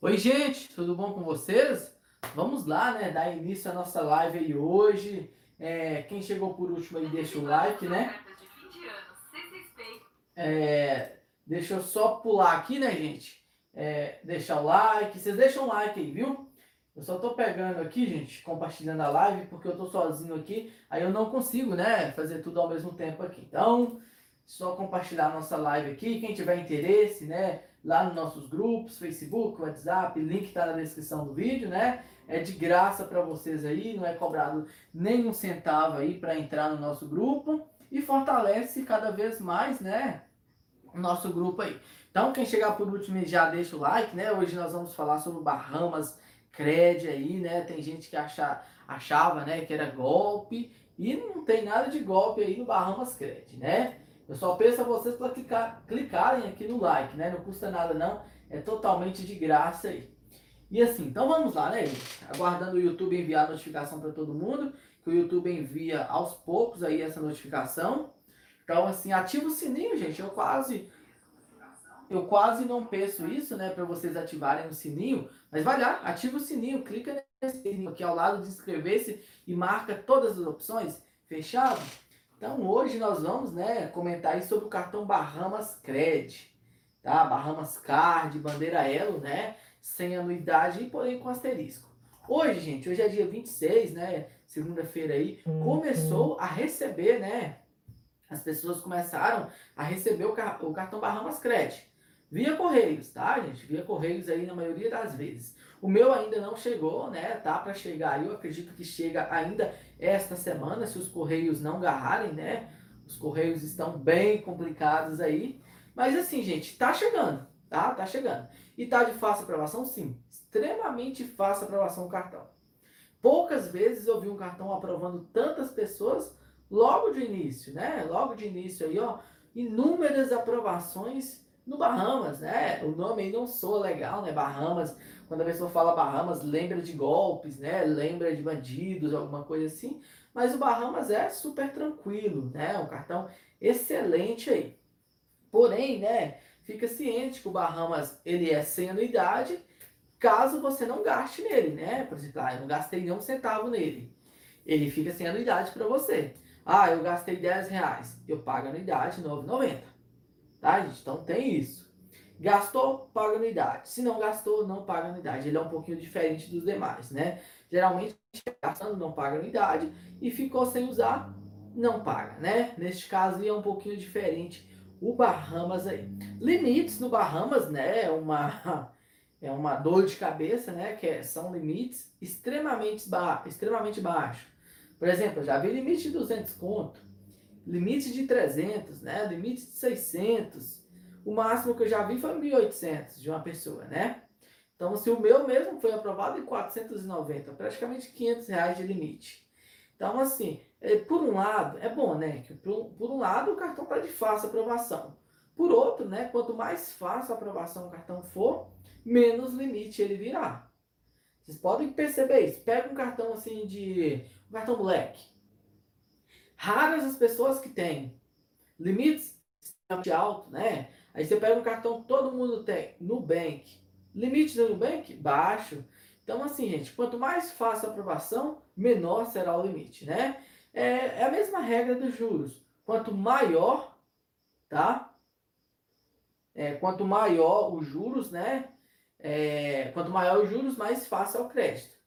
Oi, gente, tudo bom com vocês? Vamos lá, né? Dar início à nossa live aí hoje. É, quem chegou por último aí, deixa o like, né? É, deixa eu só pular aqui, né, gente? É, deixar o like. Vocês deixam o like aí, viu? Eu só tô pegando aqui, gente, compartilhando a live, porque eu tô sozinho aqui. Aí eu não consigo, né, fazer tudo ao mesmo tempo aqui. Então, só compartilhar a nossa live aqui. Quem tiver interesse, né? Lá nos nossos grupos, Facebook, WhatsApp, link está na descrição do vídeo, né? É de graça para vocês aí, não é cobrado nenhum centavo aí para entrar no nosso grupo e fortalece cada vez mais, né? O nosso grupo aí. Então, quem chegar por último já deixa o like, né? Hoje nós vamos falar sobre Bahamas Cred aí, né? Tem gente que acha, achava, né, que era golpe e não tem nada de golpe aí no Bahamas Cred, né? Eu só peço a vocês para clicar, clicarem aqui no like, né? Não custa nada não, é totalmente de graça aí. E assim, então vamos lá, né, gente? Aguardando o YouTube enviar a notificação para todo mundo, que o YouTube envia aos poucos aí essa notificação. Então, assim, ativa o sininho, gente. Eu quase eu quase não peço isso, né, para vocês ativarem o sininho, mas vai lá, ativa o sininho, clica nesse sininho aqui ao lado de inscrever-se e marca todas as opções, fechado? Então hoje nós vamos né, comentar sobre o cartão Bahamas Cred, tá? Bahamas Card, bandeira Elo, né? Sem anuidade e porém com asterisco. Hoje, gente, hoje é dia 26, né? Segunda-feira aí, uhum. começou a receber, né? As pessoas começaram a receber o, car o cartão Bahamas Cred. Via Correios, tá, gente? Via Correios aí na maioria das vezes. O meu ainda não chegou, né? Tá para chegar. Eu acredito que chega ainda esta semana, se os Correios não garrarem, né? Os Correios estão bem complicados aí. Mas assim, gente, tá chegando, tá? Tá chegando. E tá de fácil aprovação? Sim. Extremamente fácil aprovação cartão. Poucas vezes eu vi um cartão aprovando tantas pessoas logo de início, né? Logo de início aí, ó. Inúmeras aprovações no Bahamas, né? O nome aí não soa legal, né? Bahamas, quando a pessoa fala Bahamas, lembra de golpes, né? Lembra de bandidos, alguma coisa assim. Mas o Bahamas é super tranquilo, né? Um cartão excelente aí. Porém, né? Fica ciente que o Bahamas ele é sem anuidade, caso você não gaste nele, né? Por exemplo, ah, eu não gastei nenhum centavo nele. Ele fica sem anuidade para você. Ah, eu gastei 10 reais. Eu pago anuidade R$ 9,90. Tá, gente? Então tem isso. Gastou, paga anuidade. Se não gastou, não paga anuidade. Ele é um pouquinho diferente dos demais, né? Geralmente, gastando, não paga anuidade. E ficou sem usar, não paga, né? Neste caso, é um pouquinho diferente o Bahamas aí. Limites no Bahamas, né? É uma, é uma dor de cabeça, né? Que é, são limites extremamente, ba extremamente baixos. Por exemplo, já vi limite de 200 conto limite de 300, né? Limite de 600. O máximo que eu já vi foi 1.800 de uma pessoa, né? Então, se o meu mesmo foi aprovado em 490, praticamente 500 reais de limite. Então, assim, é, por um lado, é bom, né? Por, um lado o cartão está de fácil aprovação. Por outro, né? Quanto mais fácil a aprovação o cartão for, menos limite ele virá. Vocês podem perceber isso. Pega um cartão assim de. um cartão moleque Raras as pessoas que têm limites de alto, né? Aí você pega um cartão todo mundo tem, Nubank. Limite do Nubank? Baixo. Então, assim, gente, quanto mais fácil a aprovação, menor será o limite, né? É, é a mesma regra dos juros. Quanto maior, tá? É, quanto maior os juros, né? É, quanto maior os juros, mais fácil é o crédito.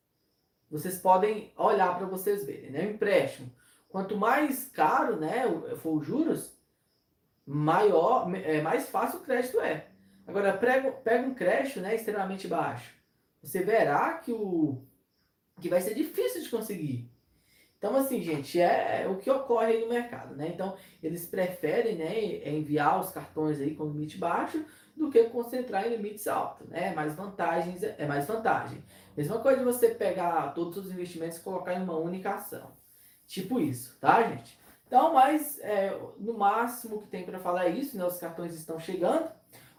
Vocês podem olhar para vocês verem, né? O empréstimo. Quanto mais caro né, for os juros, maior, é, mais fácil o crédito é. Agora, pega, pega um crédito né, extremamente baixo. Você verá que, o, que vai ser difícil de conseguir. Então, assim, gente, é o que ocorre no mercado, né? Então, eles preferem né, enviar os cartões aí com limite baixo do que concentrar em limites altos, né? Mais vantagens, é mais vantagem. Mesma coisa de você pegar todos os investimentos e colocar em uma única ação. Tipo isso, tá, gente? Então, mas é, no máximo que tem para falar é isso, né? Os cartões estão chegando.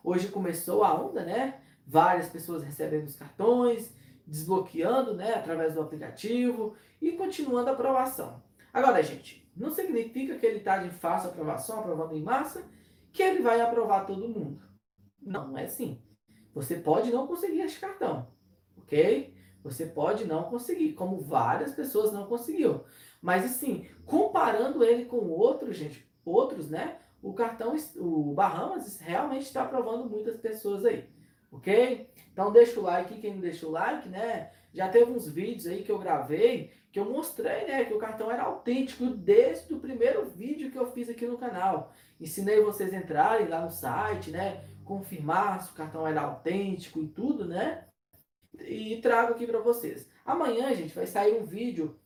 Hoje começou a onda, né? Várias pessoas recebendo os cartões, desbloqueando, né? Através do aplicativo e continuando a aprovação. Agora, gente, não significa que ele está de fácil aprovação, aprovando em massa, que ele vai aprovar todo mundo. Não, é assim. Você pode não conseguir esse cartão, ok? Você pode não conseguir, como várias pessoas não conseguiu. Mas assim, comparando ele com outros, gente, outros, né? O cartão, o Bahamas realmente está aprovando muitas pessoas aí, ok? Então deixa o like, quem não deixou o like, né? Já teve uns vídeos aí que eu gravei que eu mostrei, né, que o cartão era autêntico desde o primeiro vídeo que eu fiz aqui no canal. Ensinei vocês a entrarem lá no site, né, confirmar se o cartão era autêntico e tudo, né? E trago aqui para vocês. Amanhã, gente, vai sair um vídeo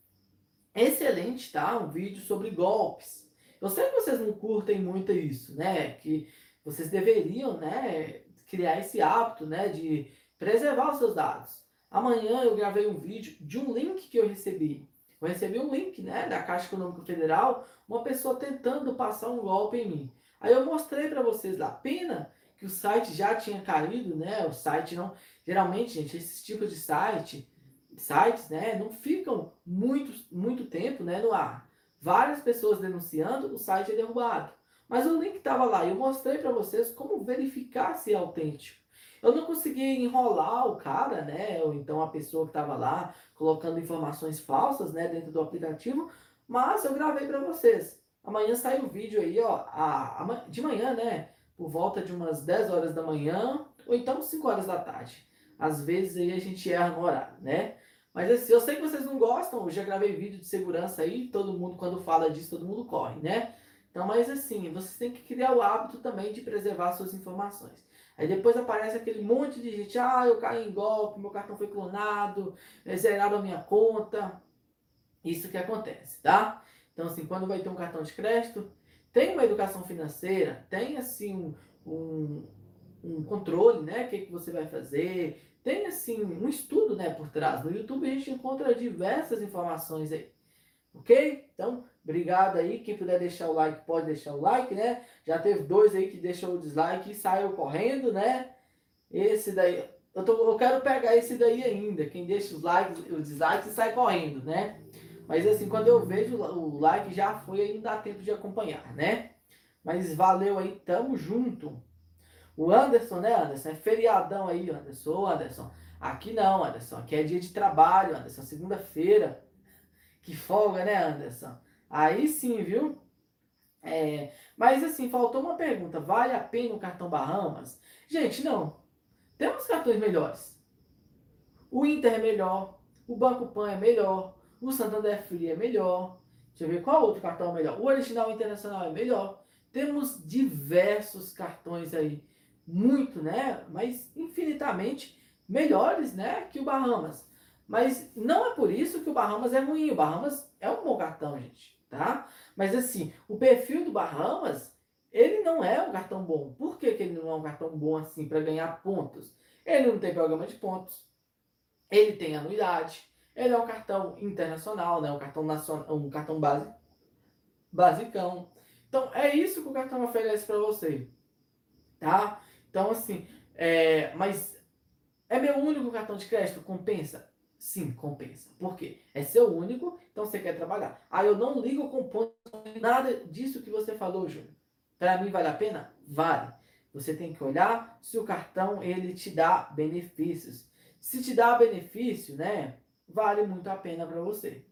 excelente, tá? Um vídeo sobre golpes. Eu sei que vocês não curtem muito isso, né? Que vocês deveriam, né, criar esse hábito, né, de preservar os seus dados. Amanhã eu gravei um vídeo de um link que eu recebi. Eu recebi um link, né, da Caixa Econômica Federal, uma pessoa tentando passar um golpe em mim. Aí eu mostrei para vocês lá. Pena que o site já tinha caído, né? O site não. Geralmente, gente, esses tipos de site, sites, né, não ficam muito, muito tempo, né, no ar. Várias pessoas denunciando, o site é derrubado. Mas o link estava lá e eu mostrei para vocês como verificar se é autêntico. Eu não consegui enrolar o cara, né? Ou então a pessoa que estava lá colocando informações falsas, né, dentro do aplicativo, mas eu gravei para vocês. Amanhã sai o vídeo aí, ó, a, a, de manhã, né? Por volta de umas 10 horas da manhã, ou então 5 horas da tarde. Às vezes aí a gente erra no horário, né? Mas assim, eu sei que vocês não gostam, eu já gravei vídeo de segurança aí, todo mundo, quando fala disso, todo mundo corre, né? Então, mas assim, vocês têm que criar o hábito também de preservar suas informações. Aí depois aparece aquele monte de gente, ah, eu caí em golpe, meu cartão foi clonado, é, zeraram a minha conta. Isso que acontece, tá? Então, assim, quando vai ter um cartão de crédito, tem uma educação financeira, tem, assim, um, um, um controle, né? O que, que você vai fazer, tem, assim, um estudo, né, por trás. No YouTube a gente encontra diversas informações aí, ok? Então, Obrigado aí. Quem puder deixar o like, pode deixar o like, né? Já teve dois aí que deixou o dislike e saiu correndo, né? Esse daí. Eu, tô, eu quero pegar esse daí ainda. Quem deixa os likes, os dislikes e sai correndo, né? Mas assim, quando eu vejo o like já foi, aí não dá tempo de acompanhar, né? Mas valeu aí, tamo junto. O Anderson, né, Anderson? É feriadão aí, Anderson. Ô, Anderson. Aqui não, Anderson. Aqui é dia de trabalho, Anderson. Segunda-feira. Que folga, né, Anderson? Aí sim, viu? É, mas assim, faltou uma pergunta. Vale a pena o cartão Bahamas? Gente, não. Temos cartões melhores. O Inter é melhor. O Banco Pan é melhor. O Santander Free é melhor. Deixa eu ver qual outro cartão é melhor. O Original Internacional é melhor. Temos diversos cartões aí. Muito, né? Mas infinitamente melhores, né? Que o Bahamas. Mas não é por isso que o Bahamas é ruim. O Bahamas é um bom cartão, gente tá? Mas assim, o perfil do Bahamas, ele não é um cartão bom. Por que, que ele não é um cartão bom assim para ganhar pontos? Ele não tem programa de pontos, ele tem anuidade, ele é um cartão internacional, né? um cartão nacional, um cartão base, basicão. Então é isso que o cartão oferece para você, tá? Então assim, é, mas é meu único cartão de crédito compensa? Sim, compensa. Por quê? É seu único, então você quer trabalhar. Ah, eu não ligo com ponto, nada disso que você falou, Júnior. Para mim vale a pena? Vale. Você tem que olhar se o cartão ele te dá benefícios. Se te dá benefício, né, vale muito a pena para você.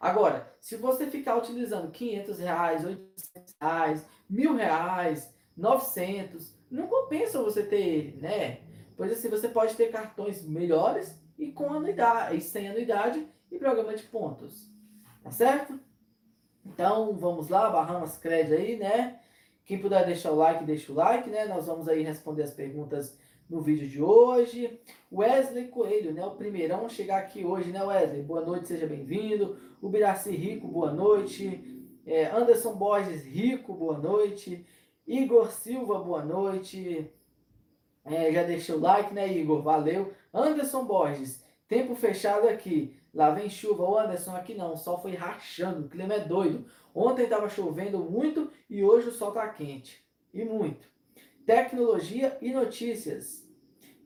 Agora, se você ficar utilizando 500 reais, 800 reais, mil reais, 900, não compensa você ter né? Pois assim, você pode ter cartões melhores e com anuidade, e sem anuidade e programa de pontos. Tá certo? Então, vamos lá, Bahamas Cred aí, né? Quem puder deixar o like, deixa o like, né? Nós vamos aí responder as perguntas no vídeo de hoje. Wesley Coelho, né? O primeirão a chegar aqui hoje, né, Wesley? Boa noite, seja bem-vindo. O Rico, boa noite. É, Anderson Borges Rico, boa noite. Igor Silva, boa noite. É, já deixou o like, né, Igor? Valeu. Anderson Borges, tempo fechado aqui. Lá vem chuva. Ô Anderson, aqui não. O sol foi rachando. O clima é doido. Ontem estava chovendo muito e hoje o sol está quente. E muito. Tecnologia e notícias.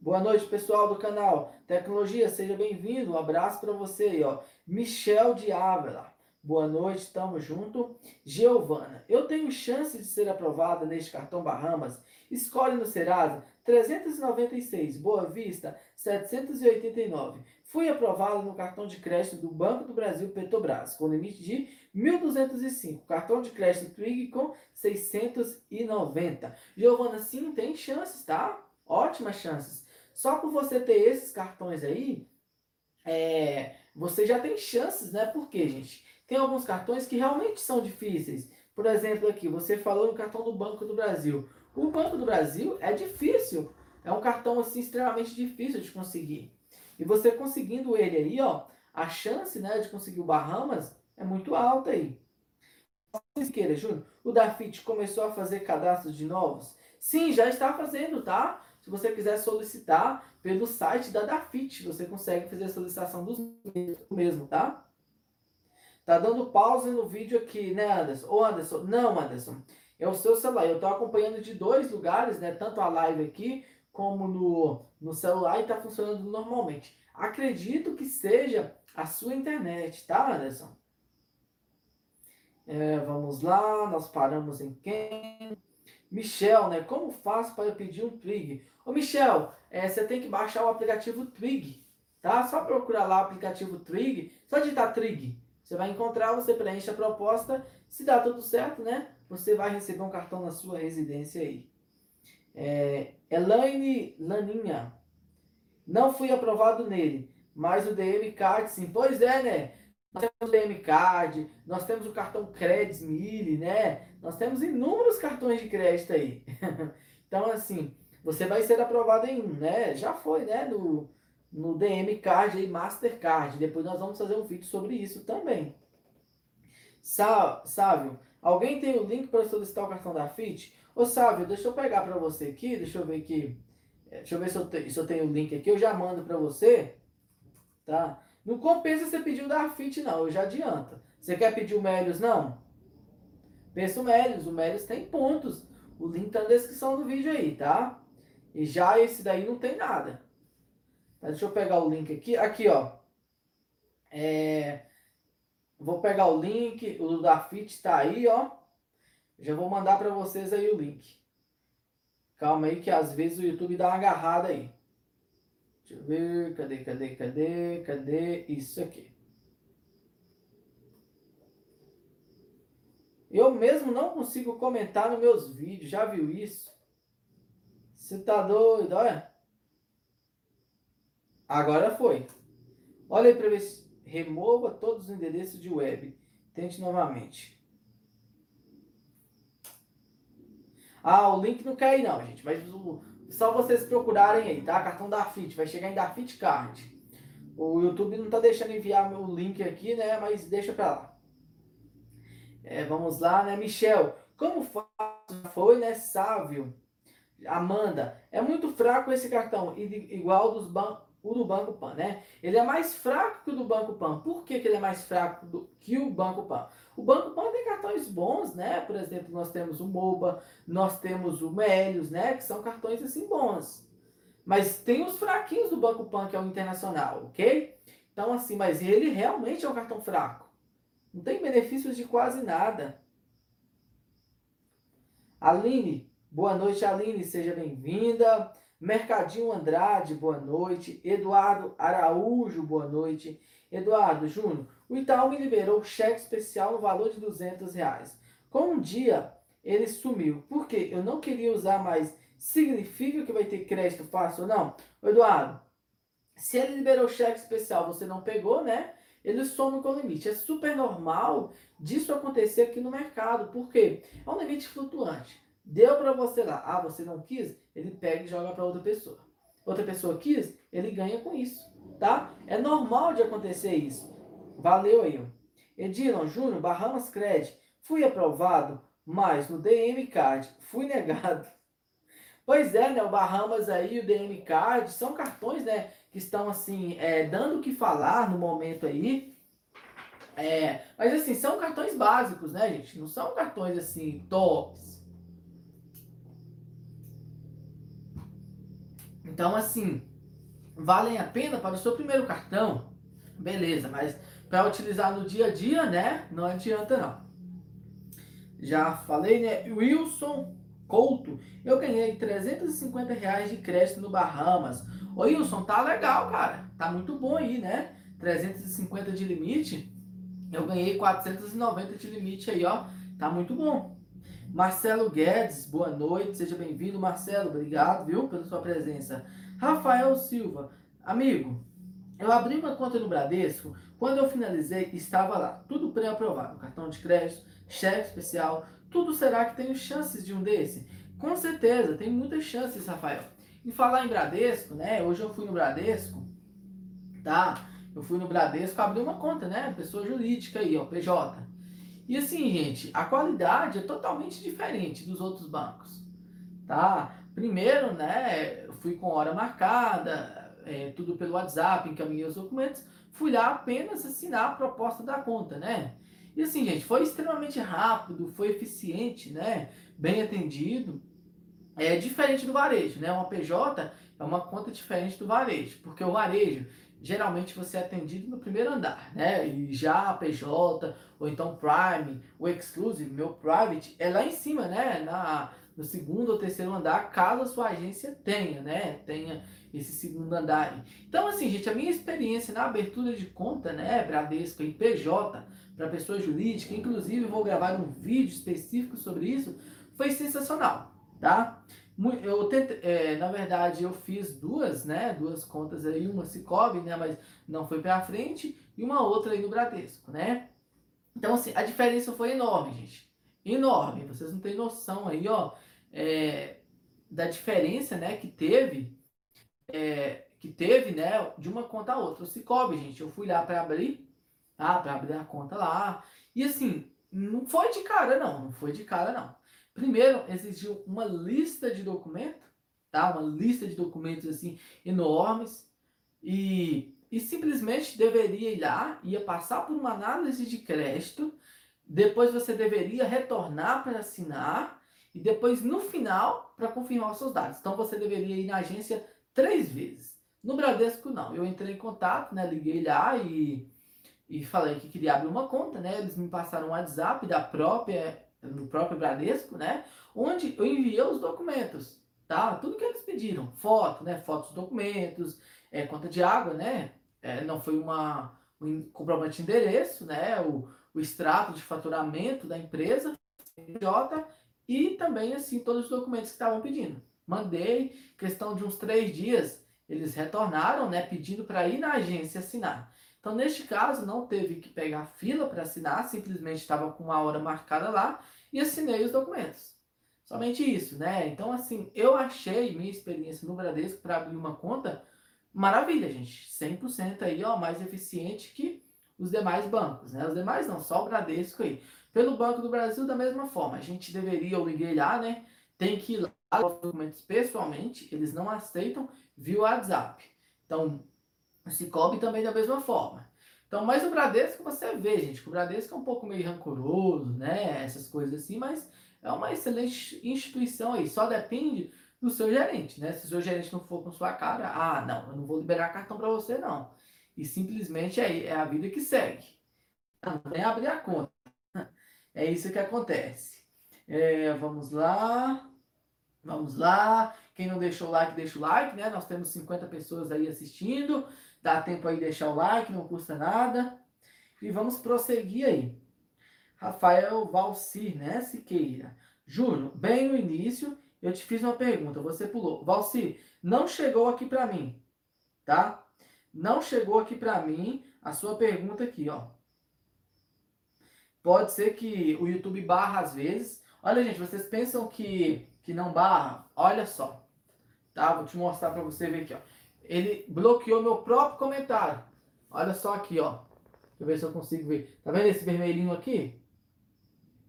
Boa noite, pessoal do canal. Tecnologia, seja bem-vindo. Um abraço para você aí, ó. Michel de Ávila. Boa noite, tamo junto. Giovana, eu tenho chance de ser aprovada neste cartão Bahamas? Escolhe no Serasa 396, Boa Vista 789. Fui aprovado no cartão de crédito do Banco do Brasil Petrobras, com limite de 1.205. Cartão de crédito Twig com 690. Giovana, sim, tem chances, tá? Ótimas chances. Só por você ter esses cartões aí, é, você já tem chances, né? Por quê, gente? Tem alguns cartões que realmente são difíceis. Por exemplo, aqui, você falou no cartão do Banco do Brasil. O Banco do Brasil é difícil. É um cartão assim extremamente difícil de conseguir. E você conseguindo ele aí, ó, a chance, né, de conseguir o Bahamas é muito alta aí. Queira, Júnior, o Dafit começou a fazer cadastros de novos? Sim, já está fazendo, tá? Se você quiser solicitar pelo site da Dafit, você consegue fazer a solicitação dos mesmo, tá? Tá dando pause no vídeo aqui, né, Anderson? Ô, Anderson, não, Anderson. É o seu celular. Eu tô acompanhando de dois lugares, né? Tanto a live aqui como no, no celular e está funcionando normalmente. Acredito que seja a sua internet, tá, Anderson? É, vamos lá, nós paramos em quem? Michel, né? Como faço para pedir um Twig? Ô, Michel, é, você tem que baixar o aplicativo Twig, tá? Só procurar lá o aplicativo Twig, só digitar Twig. Você vai encontrar, você preenche a proposta, se dá tudo certo, né? Você vai receber um cartão na sua residência aí. É, Elaine Laninha. Não fui aprovado nele, mas o DM Card sim. Pois é, né? Nós temos o DM Card, nós temos o cartão Credit Mille, né? Nós temos inúmeros cartões de crédito aí. então, assim, você vai ser aprovado em um, né? Já foi, né? No, no DM Card aí, Mastercard. Depois nós vamos fazer um vídeo sobre isso também. Sá, Sávio, alguém tem o link para solicitar o cartão da FIT? Ô, Sávio, deixa eu pegar para você aqui, deixa eu ver aqui. É, deixa eu ver se eu, te, se eu tenho o link aqui, eu já mando para você. Tá? Não compensa você pedir o da FIT, não, eu já adianta. Você quer pedir o Melios, não? Pensa o Melios, o Melios tem pontos. O link tá na descrição do vídeo aí, tá? E já esse daí não tem nada. Deixa eu pegar o link aqui. Aqui, ó. É, vou pegar o link, o da FIT tá aí, ó. Já vou mandar para vocês aí o link. Calma aí que às vezes o YouTube dá uma agarrada aí. Deixa eu ver, cadê, cadê, cadê, cadê isso aqui. Eu mesmo não consigo comentar nos meus vídeos, já viu isso? Você tá doido, olha. Agora foi. Olha aí para ver se remova todos os endereços de web. Tente novamente. Ah, o link não aí não, gente. Mas só vocês procurarem aí, tá? Cartão da FIT, vai chegar em da FIT Card. O YouTube não tá deixando enviar meu link aqui, né? Mas deixa pra lá. É, vamos lá, né? Michel, como foi, né? Sávio. Amanda, é muito fraco esse cartão, igual dos bancos o do Banco Pan, né? Ele é mais fraco que o do Banco Pan. Por que, que ele é mais fraco do, que o Banco Pan? O Banco Pan tem cartões bons, né? Por exemplo, nós temos o MOBA, nós temos o Melios, né? Que são cartões assim bons. Mas tem os fraquinhos do Banco Pan, que é o internacional, ok? Então, assim, mas ele realmente é um cartão fraco. Não tem benefícios de quase nada. Aline, boa noite, Aline, seja bem-vinda. Mercadinho Andrade, boa noite. Eduardo Araújo, boa noite. Eduardo Júnior, o Itaú me liberou cheque especial no valor de 200 reais. Com um dia, ele sumiu. Por quê? Eu não queria usar mais. Significa que vai ter crédito fácil ou não? Eduardo, se ele liberou cheque especial, você não pegou, né? Ele some com o limite. É super normal disso acontecer aqui no mercado. Por quê? É um limite flutuante. Deu para você lá. Ah, você não quis? Ele pega e joga para outra pessoa. Outra pessoa quis? Ele ganha com isso, tá? É normal de acontecer isso. Valeu aí. Edilon Júnior, Bahamas Credit. Fui aprovado, mas no DM Card fui negado. Pois é, né? O Bahamas aí, o DM Card, são cartões, né? Que estão, assim, é, dando o que falar no momento aí. É, mas, assim, são cartões básicos, né, gente? Não são cartões, assim, tops. Então, assim, valem a pena para o seu primeiro cartão, beleza, mas para utilizar no dia a dia, né? Não adianta não. Já falei, né? Wilson Couto, eu ganhei 350 reais de crédito no Bahamas. Ô Wilson, tá legal, cara. Tá muito bom aí, né? 350 de limite. Eu ganhei 490 de limite aí, ó. Tá muito bom. Marcelo Guedes, boa noite, seja bem-vindo, Marcelo. Obrigado, viu, pela sua presença. Rafael Silva, amigo, eu abri uma conta no Bradesco. Quando eu finalizei, estava lá, tudo pré-aprovado: cartão de crédito, cheque especial. Tudo será que tenho chances de um desse? Com certeza, tem muitas chances, Rafael. E falar em Bradesco, né? Hoje eu fui no Bradesco, tá? Eu fui no Bradesco, abri uma conta, né? Pessoa jurídica aí, ó, PJ. E assim, gente, a qualidade é totalmente diferente dos outros bancos, tá? Primeiro, né? Fui com hora marcada, é, tudo pelo WhatsApp, encaminhei os documentos, fui lá apenas assinar a proposta da conta, né? E assim, gente, foi extremamente rápido, foi eficiente, né? Bem atendido. É diferente do varejo, né? Uma PJ é uma conta diferente do varejo, porque o varejo geralmente você é atendido no primeiro andar, né? E já a PJ, ou então Prime, o Exclusive, meu Private, é lá em cima, né? Na, no segundo ou terceiro andar, caso a sua agência tenha, né? Tenha esse segundo andar. Então, assim, gente, a minha experiência na abertura de conta, né? Bradesco em PJ, para pessoa jurídica, inclusive vou gravar um vídeo específico sobre isso, foi sensacional, tá? Eu é, na verdade, eu fiz duas, né? Duas contas aí, uma Cicobi, né? Mas não foi para frente, e uma outra aí no Bradesco, né? Então, assim, a diferença foi enorme, gente. Enorme. Vocês não têm noção aí, ó, é, da diferença, né, que teve, é, que teve, né, de uma conta a outra. O Cicobi, gente, eu fui lá para abrir, tá? Para abrir a conta lá. E assim, não foi de cara, não. Não foi de cara, não. Primeiro, exigiu uma lista de documentos, tá? Uma lista de documentos assim enormes e, e simplesmente deveria ir lá, ia passar por uma análise de crédito, depois você deveria retornar para assinar e depois no final para confirmar os seus dados. Então você deveria ir na agência três vezes. No Bradesco não. Eu entrei em contato, né? Liguei lá e, e falei que queria abrir uma conta, né? Eles me passaram um WhatsApp da própria no próprio Bradesco, né? Onde eu enviei os documentos, tá? Tudo que eles pediram, foto, né? Fotos, documentos, é, conta de água, né? É, não foi uma um comprovante de endereço, né? O, o extrato de faturamento da empresa, J, e também assim todos os documentos que estavam pedindo. Mandei, questão de uns três dias, eles retornaram, né? Pedindo para ir na agência assinar. Então, neste caso, não teve que pegar fila para assinar, simplesmente estava com uma hora marcada lá e assinei os documentos. Somente isso, né? Então, assim, eu achei minha experiência no Bradesco para abrir uma conta maravilha, gente. 100% aí, ó, mais eficiente que os demais bancos, né? Os demais não, só o Bradesco aí. Pelo Banco do Brasil, da mesma forma. A gente deveria, eu liguei lá, né? Tem que ir lá os documentos pessoalmente, eles não aceitam via WhatsApp. Então, o Cicobi também da mesma forma. Então, mas o Bradesco você vê, gente, que o Bradesco é um pouco meio rancoroso, né? Essas coisas assim, mas é uma excelente instituição aí. Só depende do seu gerente, né? Se o seu gerente não for com sua cara, ah, não, eu não vou liberar cartão para você, não. E simplesmente é, é a vida que segue. Não tem abrir a conta. É isso que acontece. É, vamos lá. Vamos lá. Quem não deixou o like, deixa o like, né? Nós temos 50 pessoas aí assistindo. Dá tempo aí de deixar o like, não custa nada. E vamos prosseguir aí. Rafael Valcir, né, Siqueira? Júnior, bem no início, eu te fiz uma pergunta, você pulou. Valcir, não chegou aqui para mim, tá? Não chegou aqui para mim a sua pergunta aqui, ó. Pode ser que o YouTube barra às vezes. Olha, gente, vocês pensam que, que não barra? Olha só. Tá? Vou te mostrar para você ver aqui, ó ele bloqueou meu próprio comentário. Olha só aqui, ó. Deixa eu ver se eu consigo ver. Tá vendo esse vermelhinho aqui?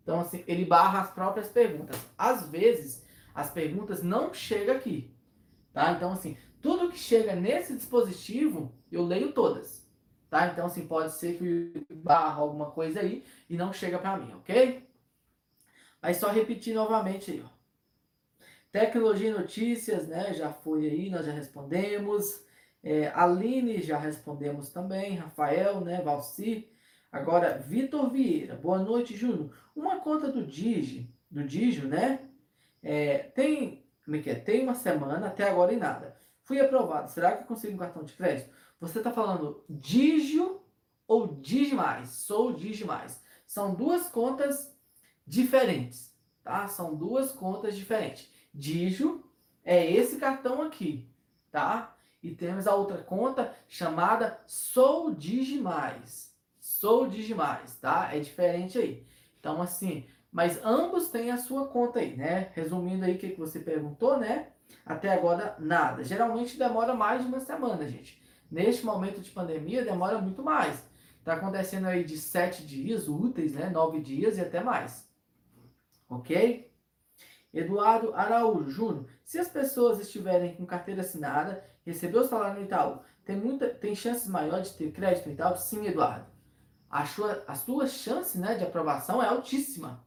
Então, assim, ele barra as próprias perguntas. Às vezes, as perguntas não chegam aqui. Tá? Então, assim, tudo que chega nesse dispositivo, eu leio todas. Tá? Então, assim, pode ser que barra alguma coisa aí e não chega para mim, ok? Aí, só repetir novamente aí, ó. Tecnologia e notícias, né? Já foi aí, nós já respondemos. É, Aline, já respondemos também. Rafael, né? Valci. Agora, Vitor Vieira. Boa noite, Júnior. Uma conta do Digi, do Digio, né? É, tem, como é que é? Tem uma semana, até agora e nada. Fui aprovado. Será que consigo um cartão de crédito? Você está falando Digio ou Digimais? Sou Digimais. São duas contas diferentes, tá? São duas contas diferentes. Digio é esse cartão aqui, tá? E temos a outra conta chamada Sou Digimais. Sou Digimais, tá? É diferente aí. Então, assim, mas ambos têm a sua conta aí, né? Resumindo aí o que, que você perguntou, né? Até agora, nada. Geralmente demora mais de uma semana, gente. Neste momento de pandemia, demora muito mais. Tá acontecendo aí de sete dias úteis, né? Nove dias e até mais. Ok? Eduardo Araújo Júnior. Se as pessoas estiverem com carteira assinada, receber o salário no Itaú, tem, muita, tem chances maiores de ter crédito no Itaú? Sim, Eduardo. A sua, a sua chance né, de aprovação é altíssima.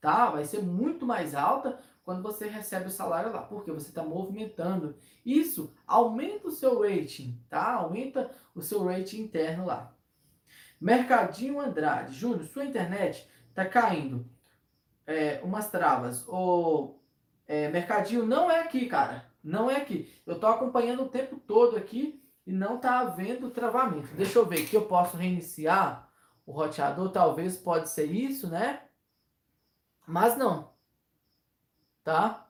Tá? Vai ser muito mais alta quando você recebe o salário lá, porque você está movimentando. Isso aumenta o seu rating, tá? Aumenta o seu rating interno lá. Mercadinho Andrade, Júnior, sua internet está caindo é, umas travas. O é, mercadinho não é aqui, cara. Não é aqui. Eu tô acompanhando o tempo todo aqui e não tá havendo travamento. Deixa eu ver que eu posso reiniciar o roteador. Talvez pode ser isso, né? Mas não. Tá?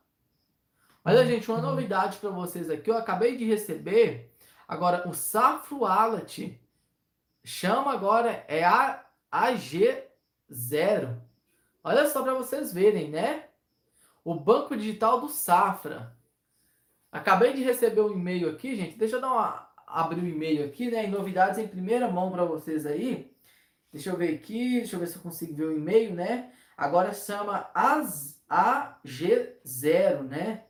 Olha, gente, uma novidade para vocês aqui. Eu acabei de receber. Agora, o Safro Wallet chama agora é a AG0. Olha só para vocês verem, né? O Banco Digital do Safra. Acabei de receber um e-mail aqui, gente. Deixa eu dar uma, abrir o e-mail aqui, né? Novidades em primeira mão para vocês aí. Deixa eu ver aqui, deixa eu ver se eu consigo ver o e-mail, né? Agora chama AG0, né?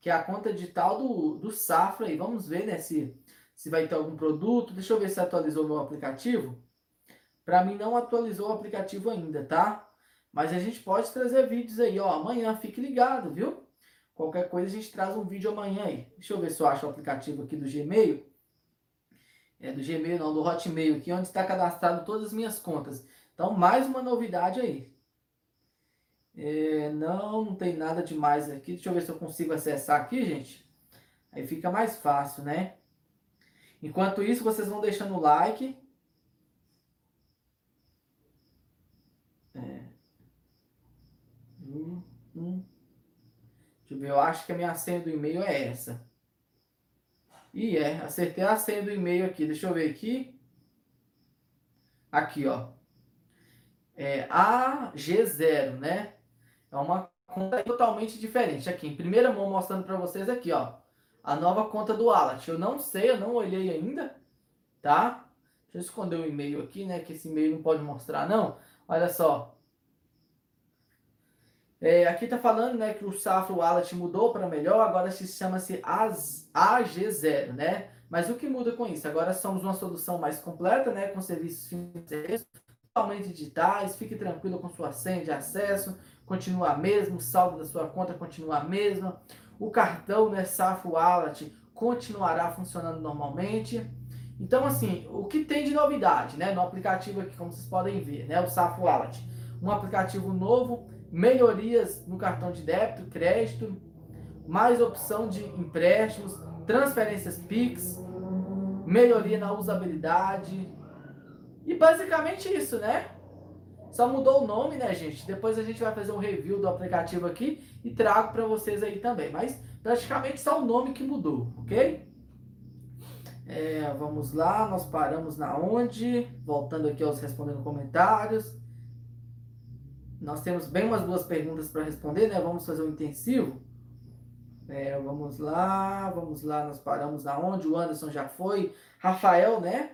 Que é a conta digital do, do Safra aí. Vamos ver, né? Se, se vai ter algum produto. Deixa eu ver se atualizou o meu aplicativo. Para mim não atualizou o aplicativo ainda, tá? Mas a gente pode trazer vídeos aí, ó. Amanhã, fique ligado, viu? Qualquer coisa a gente traz um vídeo amanhã aí. Deixa eu ver se eu acho o aplicativo aqui do Gmail. É do Gmail, não, do Hotmail aqui, onde está cadastrado todas as minhas contas. Então, mais uma novidade aí. É, não, não tem nada demais aqui. Deixa eu ver se eu consigo acessar aqui, gente. Aí fica mais fácil, né? Enquanto isso, vocês vão deixando o like. É. Hum, hum. Deixa eu ver, eu acho que a minha senha do e-mail é essa. E é, acertei a senha do e-mail aqui. Deixa eu ver aqui. Aqui, ó. É AG0, né? É uma conta totalmente diferente. Aqui, em primeira mão, mostrando para vocês aqui, ó. A nova conta do Alat. Eu não sei, eu não olhei ainda, tá? Deixa eu esconder o e-mail aqui, né? Que esse e-mail não pode mostrar, não. Olha só. É, aqui está falando né, que o Safra Wallet mudou para melhor, agora se chama-se AG0, né? Mas o que muda com isso? Agora somos uma solução mais completa, né, com serviços financeiros totalmente digitais, fique tranquilo com sua senha de acesso, continua mesmo, o saldo da sua conta continua mesmo, o cartão, né, Safra Wallet continuará funcionando normalmente. Então, assim, o que tem de novidade, né, no aplicativo aqui, como vocês podem ver, né, o Safra Wallet, um aplicativo novo melhorias no cartão de débito, crédito, mais opção de empréstimos, transferências Pix, melhoria na usabilidade. E basicamente isso, né? Só mudou o nome, né, gente? Depois a gente vai fazer um review do aplicativo aqui e trago para vocês aí também. Mas praticamente só o nome que mudou, ok? É, vamos lá, nós paramos na onde? Voltando aqui aos respondendo comentários. Nós temos bem umas duas perguntas para responder, né? Vamos fazer um intensivo. É, vamos lá, vamos lá, nós paramos na onde? O Anderson já foi, Rafael, né?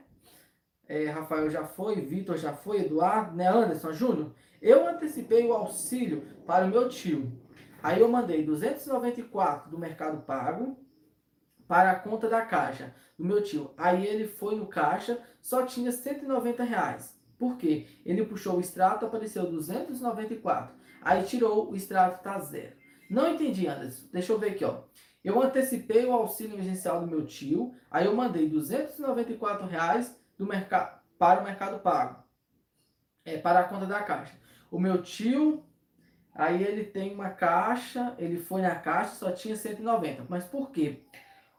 É, Rafael já foi, Vitor já foi, Eduardo, né? Anderson, Júnior, eu antecipei o auxílio para o meu tio. Aí eu mandei 294 do Mercado Pago para a conta da Caixa do meu tio. Aí ele foi no caixa, só tinha 190 reais. Por quê? Ele puxou o extrato, apareceu 294. Aí tirou, o extrato tá zero. Não entendi, Anderson. Deixa eu ver aqui, ó. Eu antecipei o auxílio emergencial do meu tio, aí eu mandei 294 reais do mercado para o Mercado Pago, é, para a conta da Caixa. O meu tio, aí ele tem uma caixa, ele foi na caixa, só tinha 190. Mas por quê?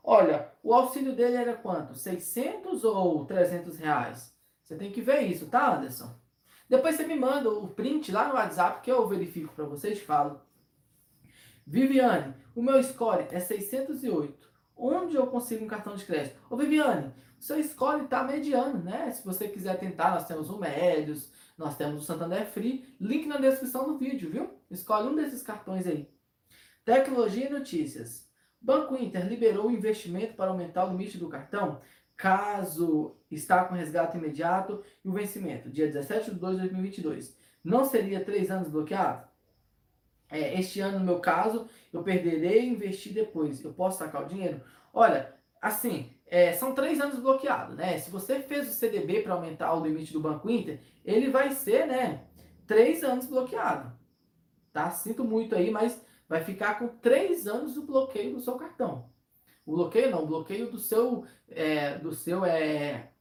Olha, o auxílio dele era quanto? 600 ou 300 reais? Você tem que ver isso, tá, Anderson? Depois você me manda o print lá no WhatsApp que eu verifico para vocês e falo. Viviane, o meu score é 608. Onde eu consigo um cartão de crédito? Ô Viviane, o seu score está mediano, né? Se você quiser tentar, nós temos o Médios, nós temos o Santander Free. Link na descrição do vídeo, viu? Escolhe um desses cartões aí. Tecnologia e notícias. Banco Inter liberou o investimento para aumentar o limite do cartão caso está com resgate imediato e o vencimento, dia 17 de 2 de 2022, não seria três anos bloqueado? É, este ano, no meu caso, eu perderei e investir depois. Eu posso sacar o dinheiro? Olha, assim, é, são três anos bloqueados, né? Se você fez o CDB para aumentar o limite do Banco Inter, ele vai ser, né, três anos bloqueado. Tá? Sinto muito aí, mas vai ficar com três anos do bloqueio do seu cartão. O bloqueio não, o bloqueio do seu, é, do seu, é,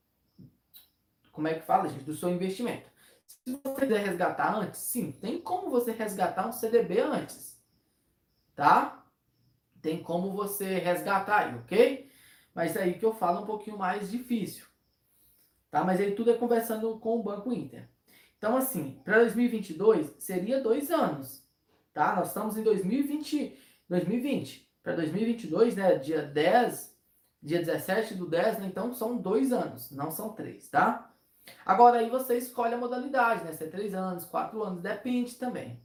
como é que fala, gente? Do seu investimento. Se você quiser resgatar antes, sim, tem como você resgatar um CDB antes, tá? Tem como você resgatar aí, ok? Mas é aí que eu falo um pouquinho mais difícil, tá? Mas aí tudo é conversando com o Banco Inter. Então, assim, para 2022 seria dois anos, tá? Nós estamos em 2020, 2020 para 2022, né? Dia 10, dia 17 do 10, né? Então são dois anos, não são três, tá? Agora aí você escolhe a modalidade, né? Se é três anos, quatro anos, depende também.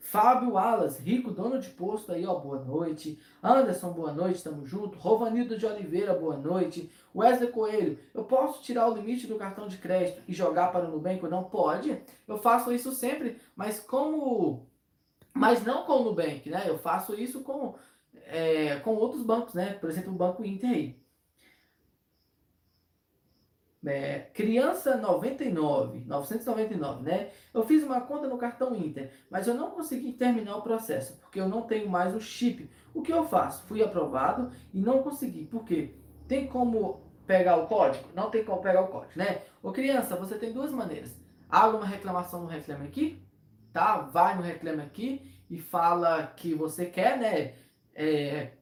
Fábio Alas, rico dono de posto aí, ó, boa noite. Anderson, boa noite, tamo junto. Rovanildo de Oliveira, boa noite. Wesley Coelho, eu posso tirar o limite do cartão de crédito e jogar para o Nubank? Não pode. Eu faço isso sempre, mas como. Mas não com o Nubank, né? Eu faço isso com é, com outros bancos, né? Por exemplo, o Banco Inter aí. É, criança 99, 999, né? Eu fiz uma conta no cartão Inter, mas eu não consegui terminar o processo, porque eu não tenho mais o chip. O que eu faço? Fui aprovado e não consegui. Por quê? Tem como pegar o código? Não tem como pegar o código, né? Ô criança, você tem duas maneiras. Abre uma reclamação no Reclame Aqui, tá? Vai no Reclame Aqui e fala que você quer, né? É,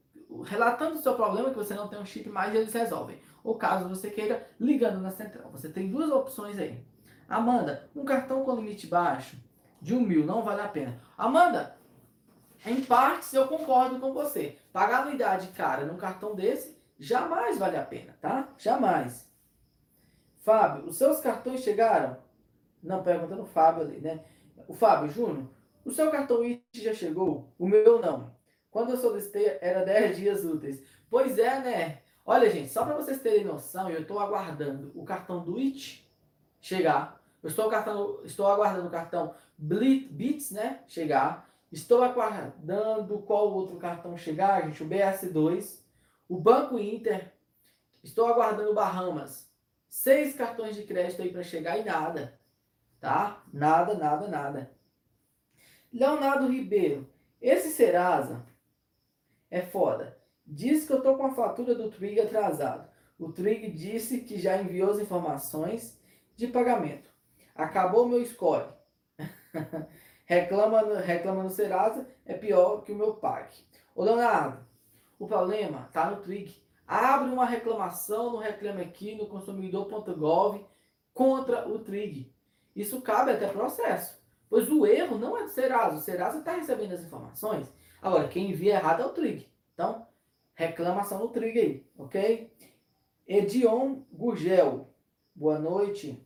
relatando o seu problema, que você não tem um chip mais, eles resolvem. Ou caso você queira, ligando na central. Você tem duas opções aí. Amanda, um cartão com limite baixo de um mil não vale a pena. Amanda, em partes eu concordo com você. Pagar anuidade cara num cartão desse jamais vale a pena, tá? Jamais. Fábio, os seus cartões chegaram? Não, perguntando o Fábio ali, né? O Fábio Júnior, o seu cartão IT já chegou? O meu não. Quando eu solicitei, era 10 dias úteis. Pois é, né? Olha, gente, só para vocês terem noção, eu estou aguardando o cartão do IT chegar. Eu estou, cartão, estou aguardando o cartão Bits, né? Chegar. Estou aguardando qual outro cartão chegar, gente? O BS2. O Banco Inter. Estou aguardando Bahamas. Seis cartões de crédito aí para chegar e nada. Tá? Nada, nada, nada. Leonardo Ribeiro. Esse Serasa é foda. Diz que eu tô com a fatura do Trig atrasado. O Trig disse que já enviou as informações de pagamento. Acabou meu score. reclama, reclama no Serasa, é pior que o meu PAC. Ô Leonardo, o problema tá no Trig. Abre uma reclamação no Reclame Aqui no consumidor.gov contra o Trig. Isso cabe até processo. Pois o erro não é do Serasa. O Serasa está recebendo as informações Agora, quem envia errado é o Trig. Então, reclamação no Trig aí, ok? Edion Gugel, boa noite.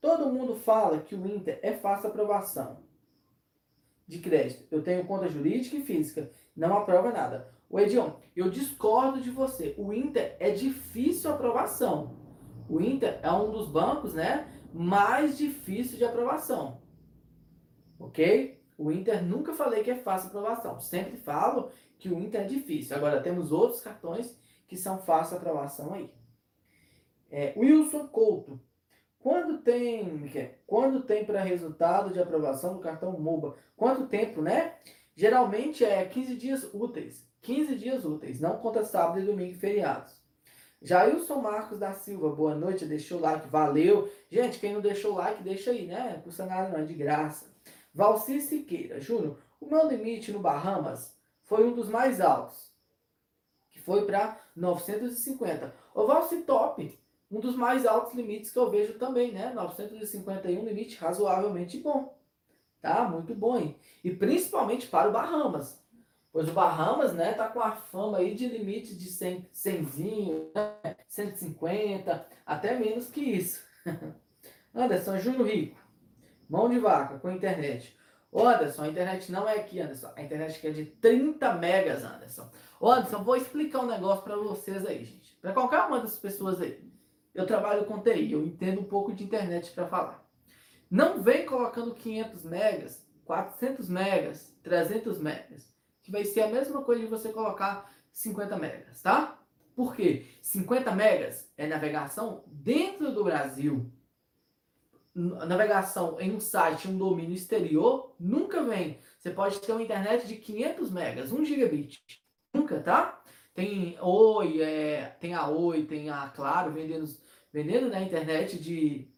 Todo mundo fala que o Inter é fácil aprovação de crédito. Eu tenho conta jurídica e física, não aprova nada. O Edion, eu discordo de você. O Inter é difícil aprovação. O Inter é um dos bancos, né, mais difícil de aprovação. OK? O Inter nunca falei que é fácil aprovação. Sempre falo que o Inter é difícil. Agora temos outros cartões que são fácil aprovação aí. É, Wilson Couto. Quando tem, quando tem para resultado de aprovação do cartão MOBA? Quanto tempo, né? Geralmente é 15 dias úteis. 15 dias úteis, não conta sábado e domingo e feriados. Jailson Marcos da Silva, boa noite, deixou o like, valeu. Gente, quem não deixou o like, deixa aí, né? Custa nada não, é de graça. Valci Siqueira, Júnior, o meu limite no Bahamas foi um dos mais altos, que foi para 950. O Valci Top, um dos mais altos limites que eu vejo também, né? 951, limite razoavelmente bom. Tá? Muito bom, hein? E principalmente para o Bahamas. Pois o Bahamas, né, tá com a fama aí de limite de 100, 100 né? 150, até menos que isso. Anderson, Júnior Rico, mão de vaca com internet. Ô Anderson, a internet não é aqui, Anderson. A internet aqui é de 30 megas, Anderson. Ô Anderson, vou explicar um negócio para vocês aí, gente. Para qualquer uma das pessoas aí. Eu trabalho com TI, eu entendo um pouco de internet para falar. Não vem colocando 500 megas, 400 megas, 300 megas que vai ser a mesma coisa de você colocar 50 megas, tá? Por quê? 50 megas é navegação dentro do Brasil. Navegação em um site, um domínio exterior, nunca vem. Você pode ter uma internet de 500 megas, 1 gigabit. Nunca, tá? Tem Oi, é, tem a Oi, tem a Claro vendendo, vendendo na internet de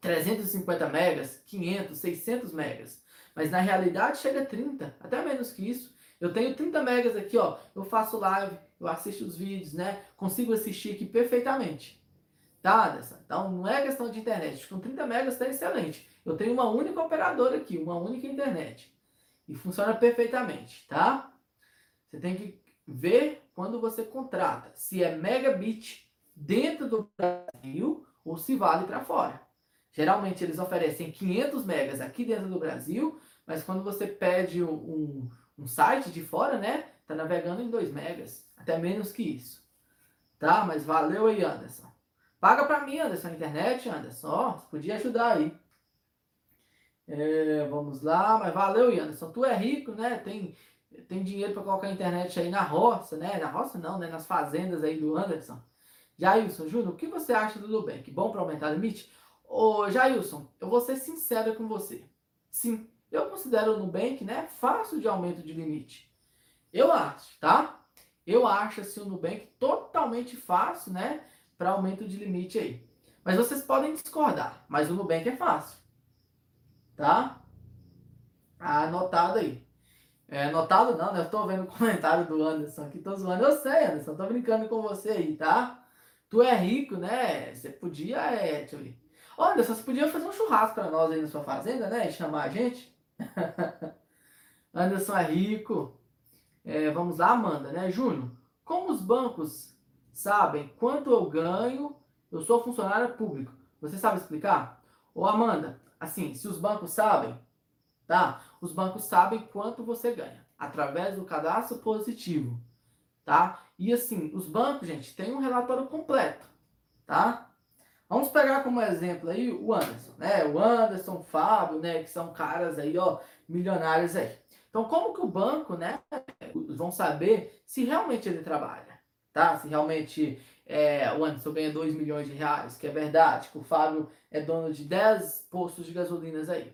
350 megas, 500, 600 megas. Mas na realidade chega a 30, até menos que isso. Eu tenho 30 megas aqui, ó. Eu faço live, eu assisto os vídeos, né? Consigo assistir aqui perfeitamente. Tá, Anderson? Então não é questão de internet. Com 30 megas está excelente. Eu tenho uma única operadora aqui, uma única internet. E funciona perfeitamente, tá? Você tem que ver quando você contrata se é megabit dentro do Brasil ou se vale para fora. Geralmente eles oferecem 500 megas aqui dentro do Brasil, mas quando você pede um, um site de fora, né? Tá navegando em 2 megas, até menos que isso. Tá? Mas valeu aí, Anderson. Paga para mim, Anderson, a internet, Anderson. Ó, podia ajudar aí. É, vamos lá, mas valeu, Anderson. Tu é rico, né? Tem, tem dinheiro para colocar a internet aí na roça, né? Na roça não, né? Nas fazendas aí do Anderson. Jailson, Júnior, o que você acha do Nubank? Bom para aumentar o limite? Ô, Jailson, eu vou ser sincero com você. Sim, eu considero o Nubank, né, fácil de aumento de limite. Eu acho, tá? Eu acho assim o Nubank totalmente fácil, né, para aumento de limite aí. Mas vocês podem discordar, mas o Nubank é fácil. Tá? Anotado aí. É, anotado não, né? Eu tô vendo o comentário do Anderson aqui, tô zoando. Eu sei, Anderson, tô brincando com você aí, tá? Tu é rico, né? Você podia, é, deixa eu ver. Anderson, você podia fazer um churrasco para nós aí na sua fazenda, né? E chamar a gente. Anderson é rico. É, vamos lá, Amanda, né? Júnior, como os bancos sabem quanto eu ganho, eu sou funcionário público. Você sabe explicar? Ô, Amanda, assim, se os bancos sabem, tá? Os bancos sabem quanto você ganha através do cadastro positivo, tá? E assim, os bancos, gente, têm um relatório completo, tá? Vamos pegar como exemplo aí o Anderson, né? O Anderson, o Fábio, né? Que são caras aí, ó, milionários aí. Então, como que o banco, né? Vão saber se realmente ele trabalha, tá? Se realmente é, o Anderson ganha 2 milhões de reais, que é verdade, que o Fábio é dono de 10 postos de gasolinas aí.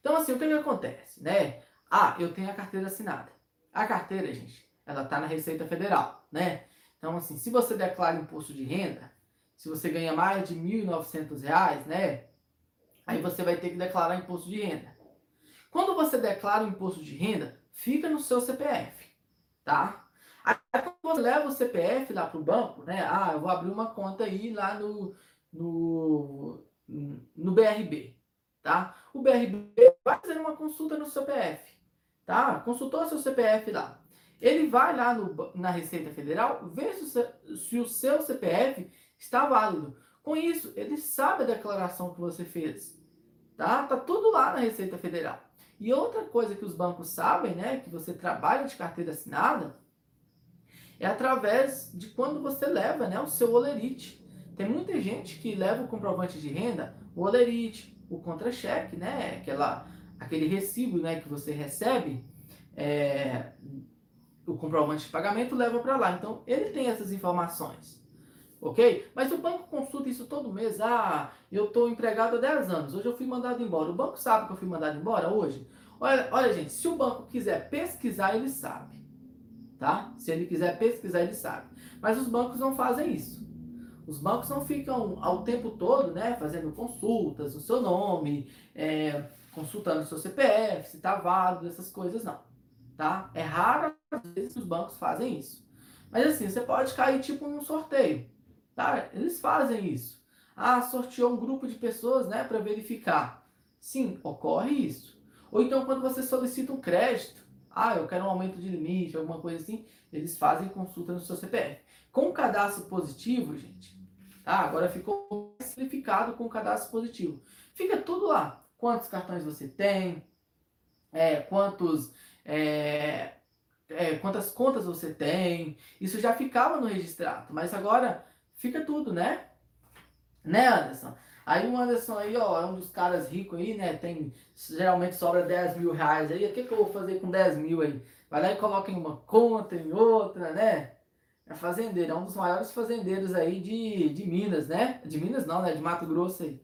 Então, assim, o que que acontece, né? Ah, eu tenho a carteira assinada. A carteira, gente, ela tá na Receita Federal, né? Então, assim, se você declara imposto de renda, se você ganha mais de R$ 1.900, né? Aí você vai ter que declarar imposto de renda. Quando você declara o imposto de renda, fica no seu CPF, tá? Aí você leva o CPF lá para o banco, né? Ah, eu vou abrir uma conta aí lá no, no, no BRB, tá? O BRB vai fazer uma consulta no CPF, tá? Consultou seu CPF lá. Ele vai lá no, na Receita Federal, ver se, se o seu CPF está válido. Com isso, ele sabe a declaração que você fez. Tá? Tá tudo lá na Receita Federal. E outra coisa que os bancos sabem, né, que você trabalha de carteira assinada, é através de quando você leva, né, o seu olerite. Tem muita gente que leva o comprovante de renda, o olerite, o contra-cheque, né, aquela, aquele recibo, né, que você recebe, é, o comprovante de pagamento leva para lá. Então, ele tem essas informações ok? Mas o banco consulta isso todo mês. Ah, eu estou empregado há 10 anos, hoje eu fui mandado embora. O banco sabe que eu fui mandado embora hoje? Olha, olha, gente, se o banco quiser pesquisar, ele sabe. Tá? Se ele quiser pesquisar, ele sabe. Mas os bancos não fazem isso. Os bancos não ficam ao tempo todo, né, fazendo consultas no seu nome, é, consultando o seu CPF, se está válido, essas coisas não. Tá? É raro às vezes que os bancos fazem isso. Mas assim, você pode cair tipo num sorteio. Tá? Eles fazem isso. Ah, sorteou um grupo de pessoas, né, para verificar. Sim, ocorre isso. Ou então quando você solicita um crédito, ah, eu quero um aumento de limite, alguma coisa assim, eles fazem consulta no seu CPF. Com cadastro positivo, gente, tá? Agora ficou simplificado com cadastro positivo. Fica tudo lá. Quantos cartões você tem, é, quantos, é, é, quantas contas você tem. Isso já ficava no registrado, mas agora fica tudo, né? Né, Anderson? Aí o Anderson aí, ó, é um dos caras ricos aí, né? Tem, geralmente sobra 10 mil reais aí. O que, que eu vou fazer com 10 mil aí? Vai lá e coloca em uma conta, em outra, né? É fazendeiro, é um dos maiores fazendeiros aí de, de Minas, né? De Minas não, né? De Mato Grosso aí.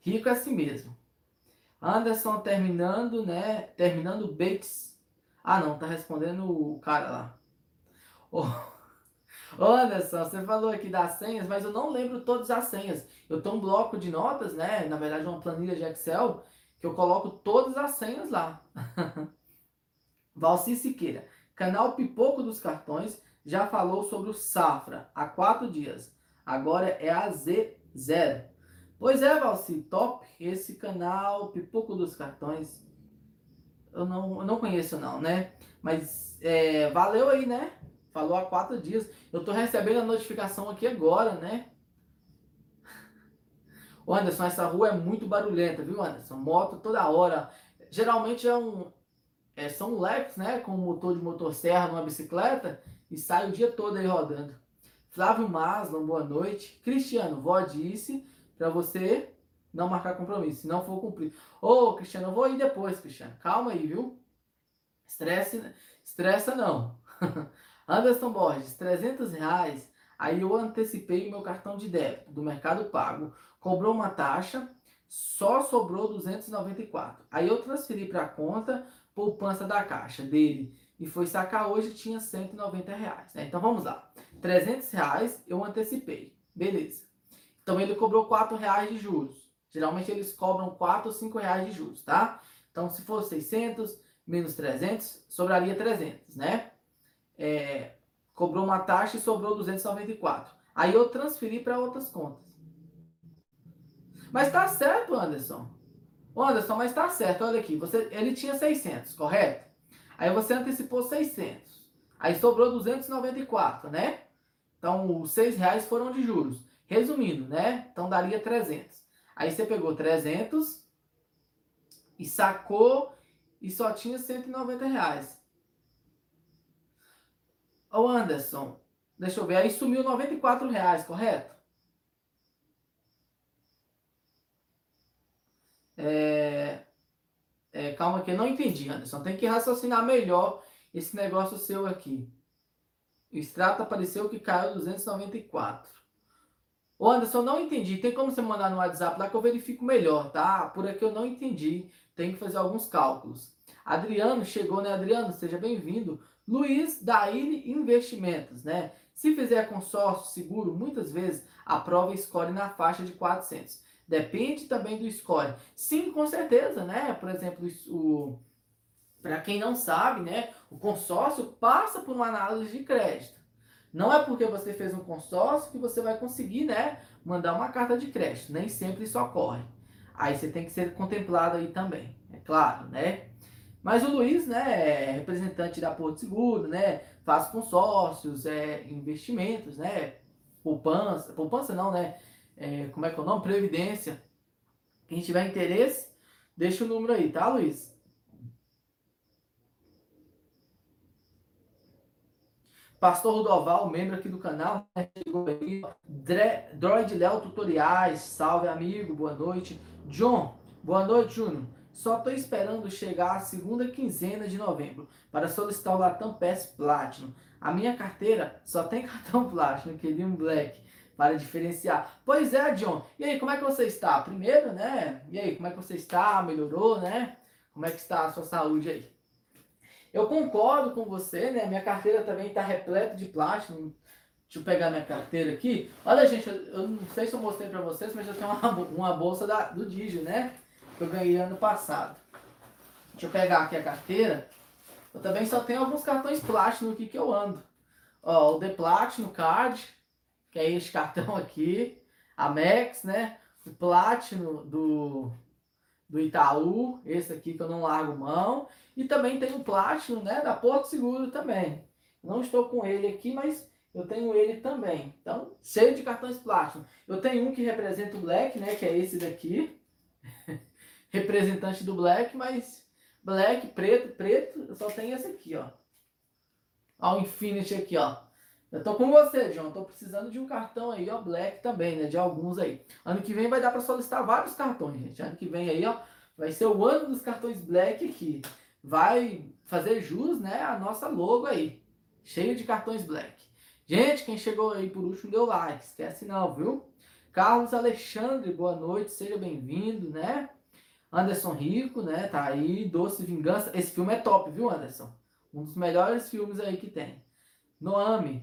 Rico é assim mesmo. Anderson terminando, né? Terminando Bates. Ah, não, tá respondendo o cara lá. Oh. Anderson, você falou aqui das senhas, mas eu não lembro todas as senhas. Eu tenho um bloco de notas, né? Na verdade, uma planilha de Excel, que eu coloco todas as senhas lá. Valci Siqueira, canal Pipoco dos Cartões, já falou sobre o Safra há quatro dias. Agora é a Z0. Pois é, Valci, top. Esse canal Pipoco dos Cartões, eu não, eu não conheço não, né? Mas é, valeu aí, né? Falou há quatro dias. Eu tô recebendo a notificação aqui agora, né? Ô Anderson, essa rua é muito barulhenta, viu, Anderson? Moto toda hora. Geralmente é um, é, são leques, né? Com motor de motosserra numa bicicleta e sai o dia todo aí rodando. Flávio Maslan, boa noite. Cristiano, vó disse para você não marcar compromisso, se não for cumprir. Ô, Cristiano, eu vou ir depois, Cristiano. Calma aí, viu? Estresse, estressa não. Anderson Borges, 300 reais. Aí eu antecipei meu cartão de débito do Mercado Pago. Cobrou uma taxa, só sobrou 294. Aí eu transferi para a conta poupança da caixa dele e foi sacar hoje tinha 190 reais. Né? Então vamos lá. 300 reais eu antecipei. Beleza. Então ele cobrou 4 reais de juros. Geralmente eles cobram 4 ou 5 reais de juros, tá? Então se for 600 menos 300, sobraria 300, né? É, cobrou uma taxa e sobrou 294. Aí eu transferi para outras contas. Mas tá certo, Anderson. Anderson, mas tá certo. Olha aqui, você, ele tinha 600, correto? Aí você antecipou 600. Aí sobrou 294, né? Então, os 6 reais foram de juros. Resumindo, né? Então, daria 300. Aí você pegou 300 e sacou e só tinha 190 reais. Ô Anderson, deixa eu ver, aí sumiu 94 reais, correto? É, é, calma que eu não entendi, Anderson. Tem que raciocinar melhor esse negócio seu aqui. O extrato apareceu que caiu 294. Ô Anderson, não entendi. Tem como você mandar no WhatsApp lá que eu verifico melhor, tá? Por aqui eu não entendi. Tem que fazer alguns cálculos. Adriano chegou, né? Adriano, seja bem-vindo. Luiz Daíne Investimentos, né? Se fizer consórcio seguro, muitas vezes a prova escolhe na faixa de 400. Depende também do score. Sim, com certeza, né? Por exemplo, o para quem não sabe, né, o consórcio passa por uma análise de crédito. Não é porque você fez um consórcio que você vai conseguir, né, mandar uma carta de crédito. Nem sempre isso ocorre. Aí você tem que ser contemplado aí também, é claro, né? Mas o Luiz, né, é representante da Porto Seguro, né, faz consórcios, é, investimentos, né, poupança, poupança não, né, é, como é que é o nome? Previdência. Quem tiver interesse, deixa o número aí, tá, Luiz? Pastor Rodoval, membro aqui do canal, né, chegou aí. Droid Léo Tutoriais, salve amigo, boa noite. John, boa noite, Júnior. Só estou esperando chegar a segunda quinzena de novembro para solicitar o Latam Pass Platinum. A minha carteira só tem cartão Platinum, queria um Black para diferenciar. Pois é, John. E aí, como é que você está? Primeiro, né? E aí, como é que você está? Melhorou, né? Como é que está a sua saúde aí? Eu concordo com você, né? Minha carteira também está repleta de plástico. Deixa eu pegar minha carteira aqui. Olha, gente, eu, não sei se eu mostrei para vocês, mas eu tenho uma, uma bolsa da, do Digio, né? Que eu ganhei ano passado. Deixa eu pegar aqui a carteira. Eu também só tenho alguns cartões Platinum aqui que eu ando. Ó, o The Platinum Card, que é este cartão aqui. A Max, né? O Platinum do, do Itaú, esse aqui que eu não largo mão. E também tem o Platinum, né? Da Porto Seguro também. Não estou com ele aqui, mas eu tenho ele também. Então, cheio de cartões Platinum. Eu tenho um que representa o Black, né? Que é esse daqui. Representante do Black, mas Black, preto, preto, só tenho esse aqui, ó. Ó, o Infinity aqui, ó. Eu tô com você, João. Tô precisando de um cartão aí, ó, Black também, né? De alguns aí. Ano que vem vai dar para solicitar vários cartões, gente. Ano que vem aí, ó, vai ser o ano dos cartões Black aqui. Vai fazer jus, né, a nossa logo aí. Cheio de cartões Black. Gente, quem chegou aí por último deu like. Esquece não, viu? Carlos Alexandre, boa noite, seja bem-vindo, né? Anderson Rico, né? Tá aí, Doce Vingança. Esse filme é top, viu, Anderson? Um dos melhores filmes aí que tem. Noame,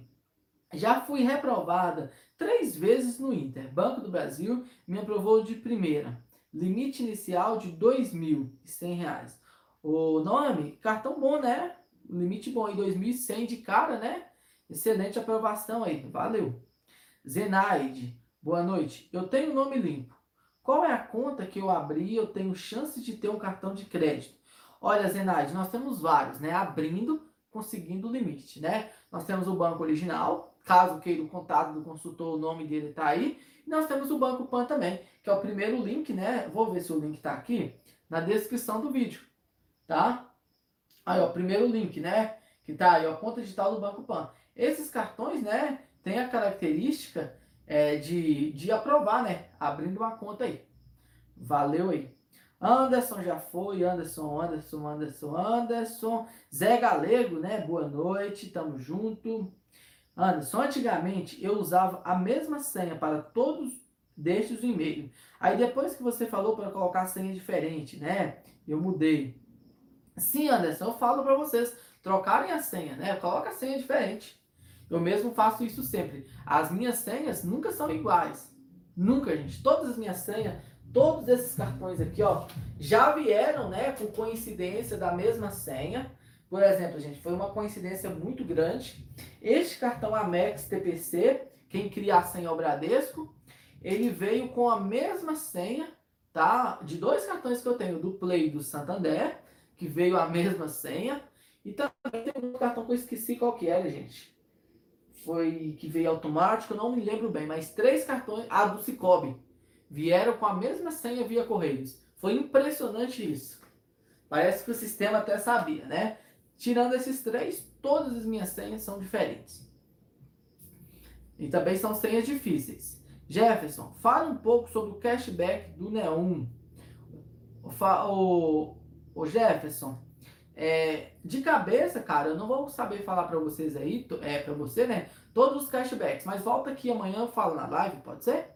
já fui reprovada três vezes no Inter. Banco do Brasil me aprovou de primeira. Limite inicial de R$ 2.100. O nome, cartão bom, né? Limite bom em 2.100 de cara, né? Excelente aprovação aí, valeu. Zenaide, boa noite. Eu tenho nome limpo. Qual é a conta que eu abri eu tenho chance de ter um cartão de crédito? Olha, Zenaide, nós temos vários, né? Abrindo, conseguindo o limite, né? Nós temos o banco original, caso queira o contato do consultor, o nome dele tá aí. E nós temos o Banco Pan também, que é o primeiro link, né? Vou ver se o link tá aqui na descrição do vídeo, tá? Aí, ó, primeiro link, né? Que tá aí, ó, conta digital do Banco Pan. Esses cartões, né, tem a característica é, de, de aprovar, né? Abrindo uma conta aí. Valeu aí. Anderson já foi, Anderson, Anderson, Anderson, Anderson. Zé Galego, né? Boa noite, tamo junto. Anderson, antigamente eu usava a mesma senha para todos destes o e-mail. Aí depois que você falou para colocar senha diferente, né? Eu mudei. Sim, Anderson, eu falo para vocês trocarem a senha, né? Coloca a senha diferente. Eu mesmo faço isso sempre. As minhas senhas nunca são iguais. Nunca, gente. Todas as minhas senhas, todos esses cartões aqui, ó, já vieram, né, com coincidência da mesma senha. Por exemplo, gente, foi uma coincidência muito grande. Este cartão Amex TPC, quem cria a senha é o Bradesco, ele veio com a mesma senha, tá? De dois cartões que eu tenho, do Play e do Santander, que veio a mesma senha. E também tem um cartão que eu esqueci qual que era, gente foi que veio automático, não me lembro bem, mas três cartões, a do Cicobi, vieram com a mesma senha via Correios. Foi impressionante isso. Parece que o sistema até sabia, né? Tirando esses três, todas as minhas senhas são diferentes. E também são senhas difíceis. Jefferson, fala um pouco sobre o cashback do Neon. O, o Jefferson, é, de cabeça, cara, eu não vou saber falar para vocês aí, é para você, né? Todos os cashbacks, mas volta aqui amanhã eu falo na live, pode ser?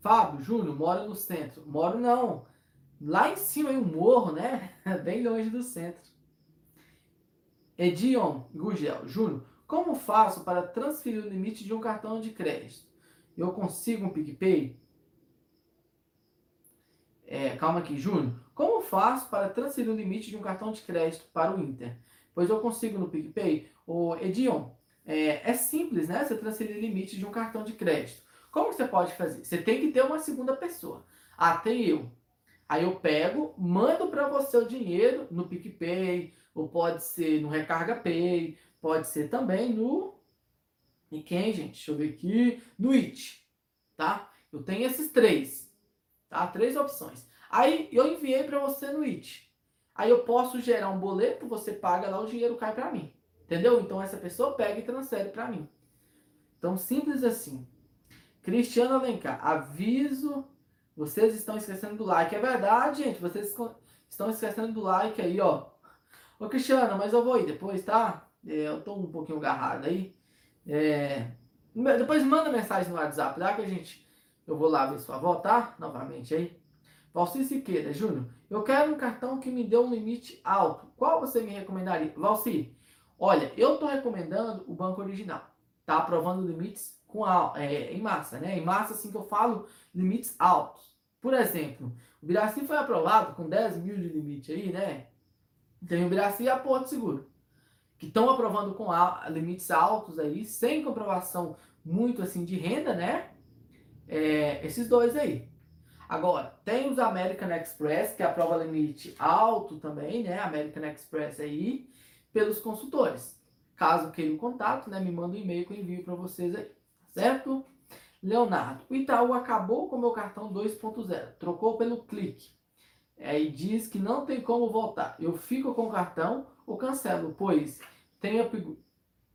Fábio, Júnior, mora no centro. Moro não. Lá em cima, em um morro, né? Bem longe do centro. Edion Gugel, Júnior, como faço para transferir o limite de um cartão de crédito? Eu consigo um PicPay? É, calma aqui, Júnior. Como faço para transferir o limite de um cartão de crédito para o Inter? Pois eu consigo no PicPay. O Edion, é, é simples, né? Você transferir o limite de um cartão de crédito. Como você pode fazer? Você tem que ter uma segunda pessoa. Ah, tem eu. Aí eu pego, mando para você o dinheiro no PicPay, ou pode ser no Recarga Pay, pode ser também no. E quem, gente? Deixa eu ver aqui. No It. Tá? Eu tenho esses três. Tá? Três opções. Aí eu enviei para você no IT. Aí eu posso gerar um boleto, você paga lá, o dinheiro cai para mim. Entendeu? Então essa pessoa pega e transfere para mim. Então simples assim. Cristiano Alencar, aviso, vocês estão esquecendo do like. É verdade, gente, vocês estão esquecendo do like aí, ó. Ô Cristiano, mas eu vou ir depois, tá? É, eu tô um pouquinho agarrado aí. É... Depois manda mensagem no WhatsApp, tá? Que a gente. Eu vou lá ver sua avó, tá? Novamente aí. Valci Siqueira, Júnior, eu quero um cartão que me dê um limite alto. Qual você me recomendaria? Valci, olha, eu estou recomendando o banco original. Tá aprovando limites com é, em massa, né? Em massa, assim que eu falo, limites altos. Por exemplo, o Biraci foi aprovado com 10 mil de limite aí, né? Tem o Biraci e a Porto Seguro, que estão aprovando com a, limites altos aí, sem comprovação muito assim de renda, né? É, esses dois aí. Agora, tem os American Express, que aprova limite alto também, né? American Express aí, pelos consultores. Caso queira o contato, né? Me manda um e-mail que eu envio para vocês aí. Certo? Leonardo, o Itaú acabou com o meu cartão 2.0, trocou pelo clique. Aí diz que não tem como voltar. Eu fico com o cartão ou cancelo, pois, tem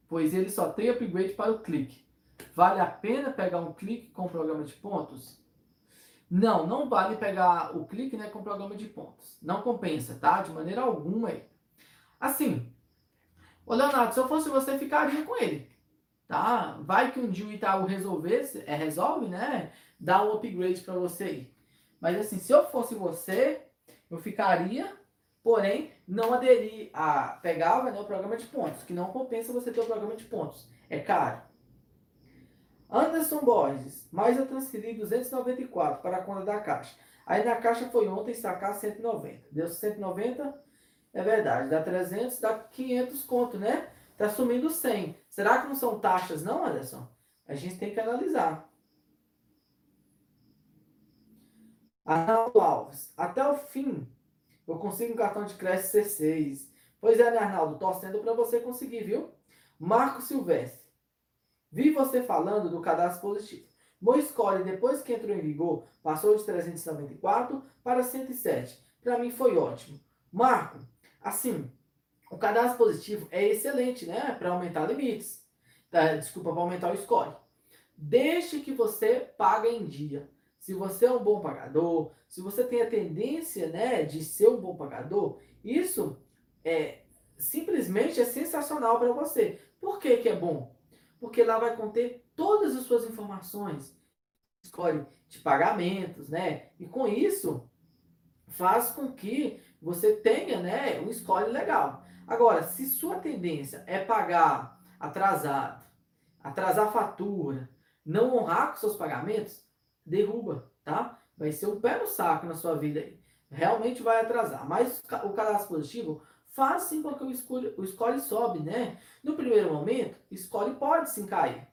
pois ele só tem upgrade para o clique. Vale a pena pegar um clique com o programa de pontos? Não, não vale pegar o clique né, com o programa de pontos. Não compensa, tá? De maneira alguma aí. Assim, ô Leonardo, se eu fosse você, ficaria com ele. Tá? Vai que um dia o Itaú resolvesse, é, resolve, né? Dá um upgrade para você aí. Mas assim, se eu fosse você, eu ficaria, porém, não aderir a. Pegava né, o programa de pontos, que não compensa você ter o programa de pontos. É caro. Anderson Borges, mais eu transferi 294 para a conta da Caixa. Aí na Caixa foi ontem sacar 190. Deu 190, é verdade. Dá 300, dá 500 conto, né? Tá sumindo 100. Será que não são taxas, não, Anderson? A gente tem que analisar. Arnaldo Alves, até o fim, eu consigo um cartão de crédito C6. Pois é, né, Arnaldo? Torcendo para você conseguir, viu? Marco Silvestre. Vi você falando do cadastro positivo. Meu score, depois que entrou em vigor, passou de 394 para 107. Para mim foi ótimo. Marco, assim, o cadastro positivo é excelente, né? Para aumentar limites. Tá? Desculpa, para aumentar o score. Desde que você paga em dia. Se você é um bom pagador, se você tem a tendência, né, de ser um bom pagador, isso é simplesmente é sensacional para você. Por que, que é bom? Porque lá vai conter todas as suas informações, escolhe de pagamentos, né? E com isso faz com que você tenha, né, um score legal. Agora, se sua tendência é pagar atrasado, atrasar fatura, não honrar com seus pagamentos, derruba, tá? Vai ser um pé no saco na sua vida aí. Realmente vai atrasar. Mas o cadastro positivo faz sim com que o score, o score sobe, né? No primeiro momento, o score pode sim cair.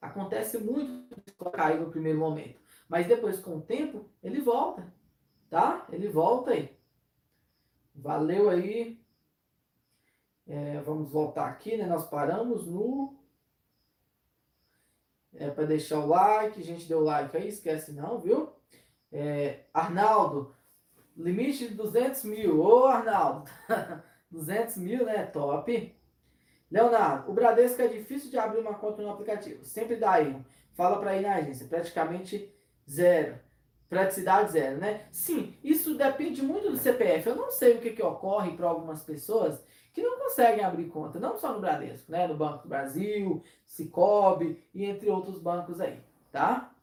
Acontece muito cair no primeiro momento. Mas depois, com o tempo, ele volta. Tá? Ele volta aí. Valeu aí. É, vamos voltar aqui, né? Nós paramos no. É para deixar o like. Gente deu like aí, esquece não, viu? É, Arnaldo, limite de 200 mil. Ô, Arnaldo. 200 mil, né? Top. Leonardo, o Bradesco é difícil de abrir uma conta no aplicativo. Sempre dá erro. Fala para ir na agência. Praticamente zero. Praticidade zero, né? Sim, isso depende muito do CPF. Eu não sei o que, que ocorre para algumas pessoas que não conseguem abrir conta, não só no Bradesco, né? No Banco do Brasil, Cicobi e entre outros bancos aí, tá?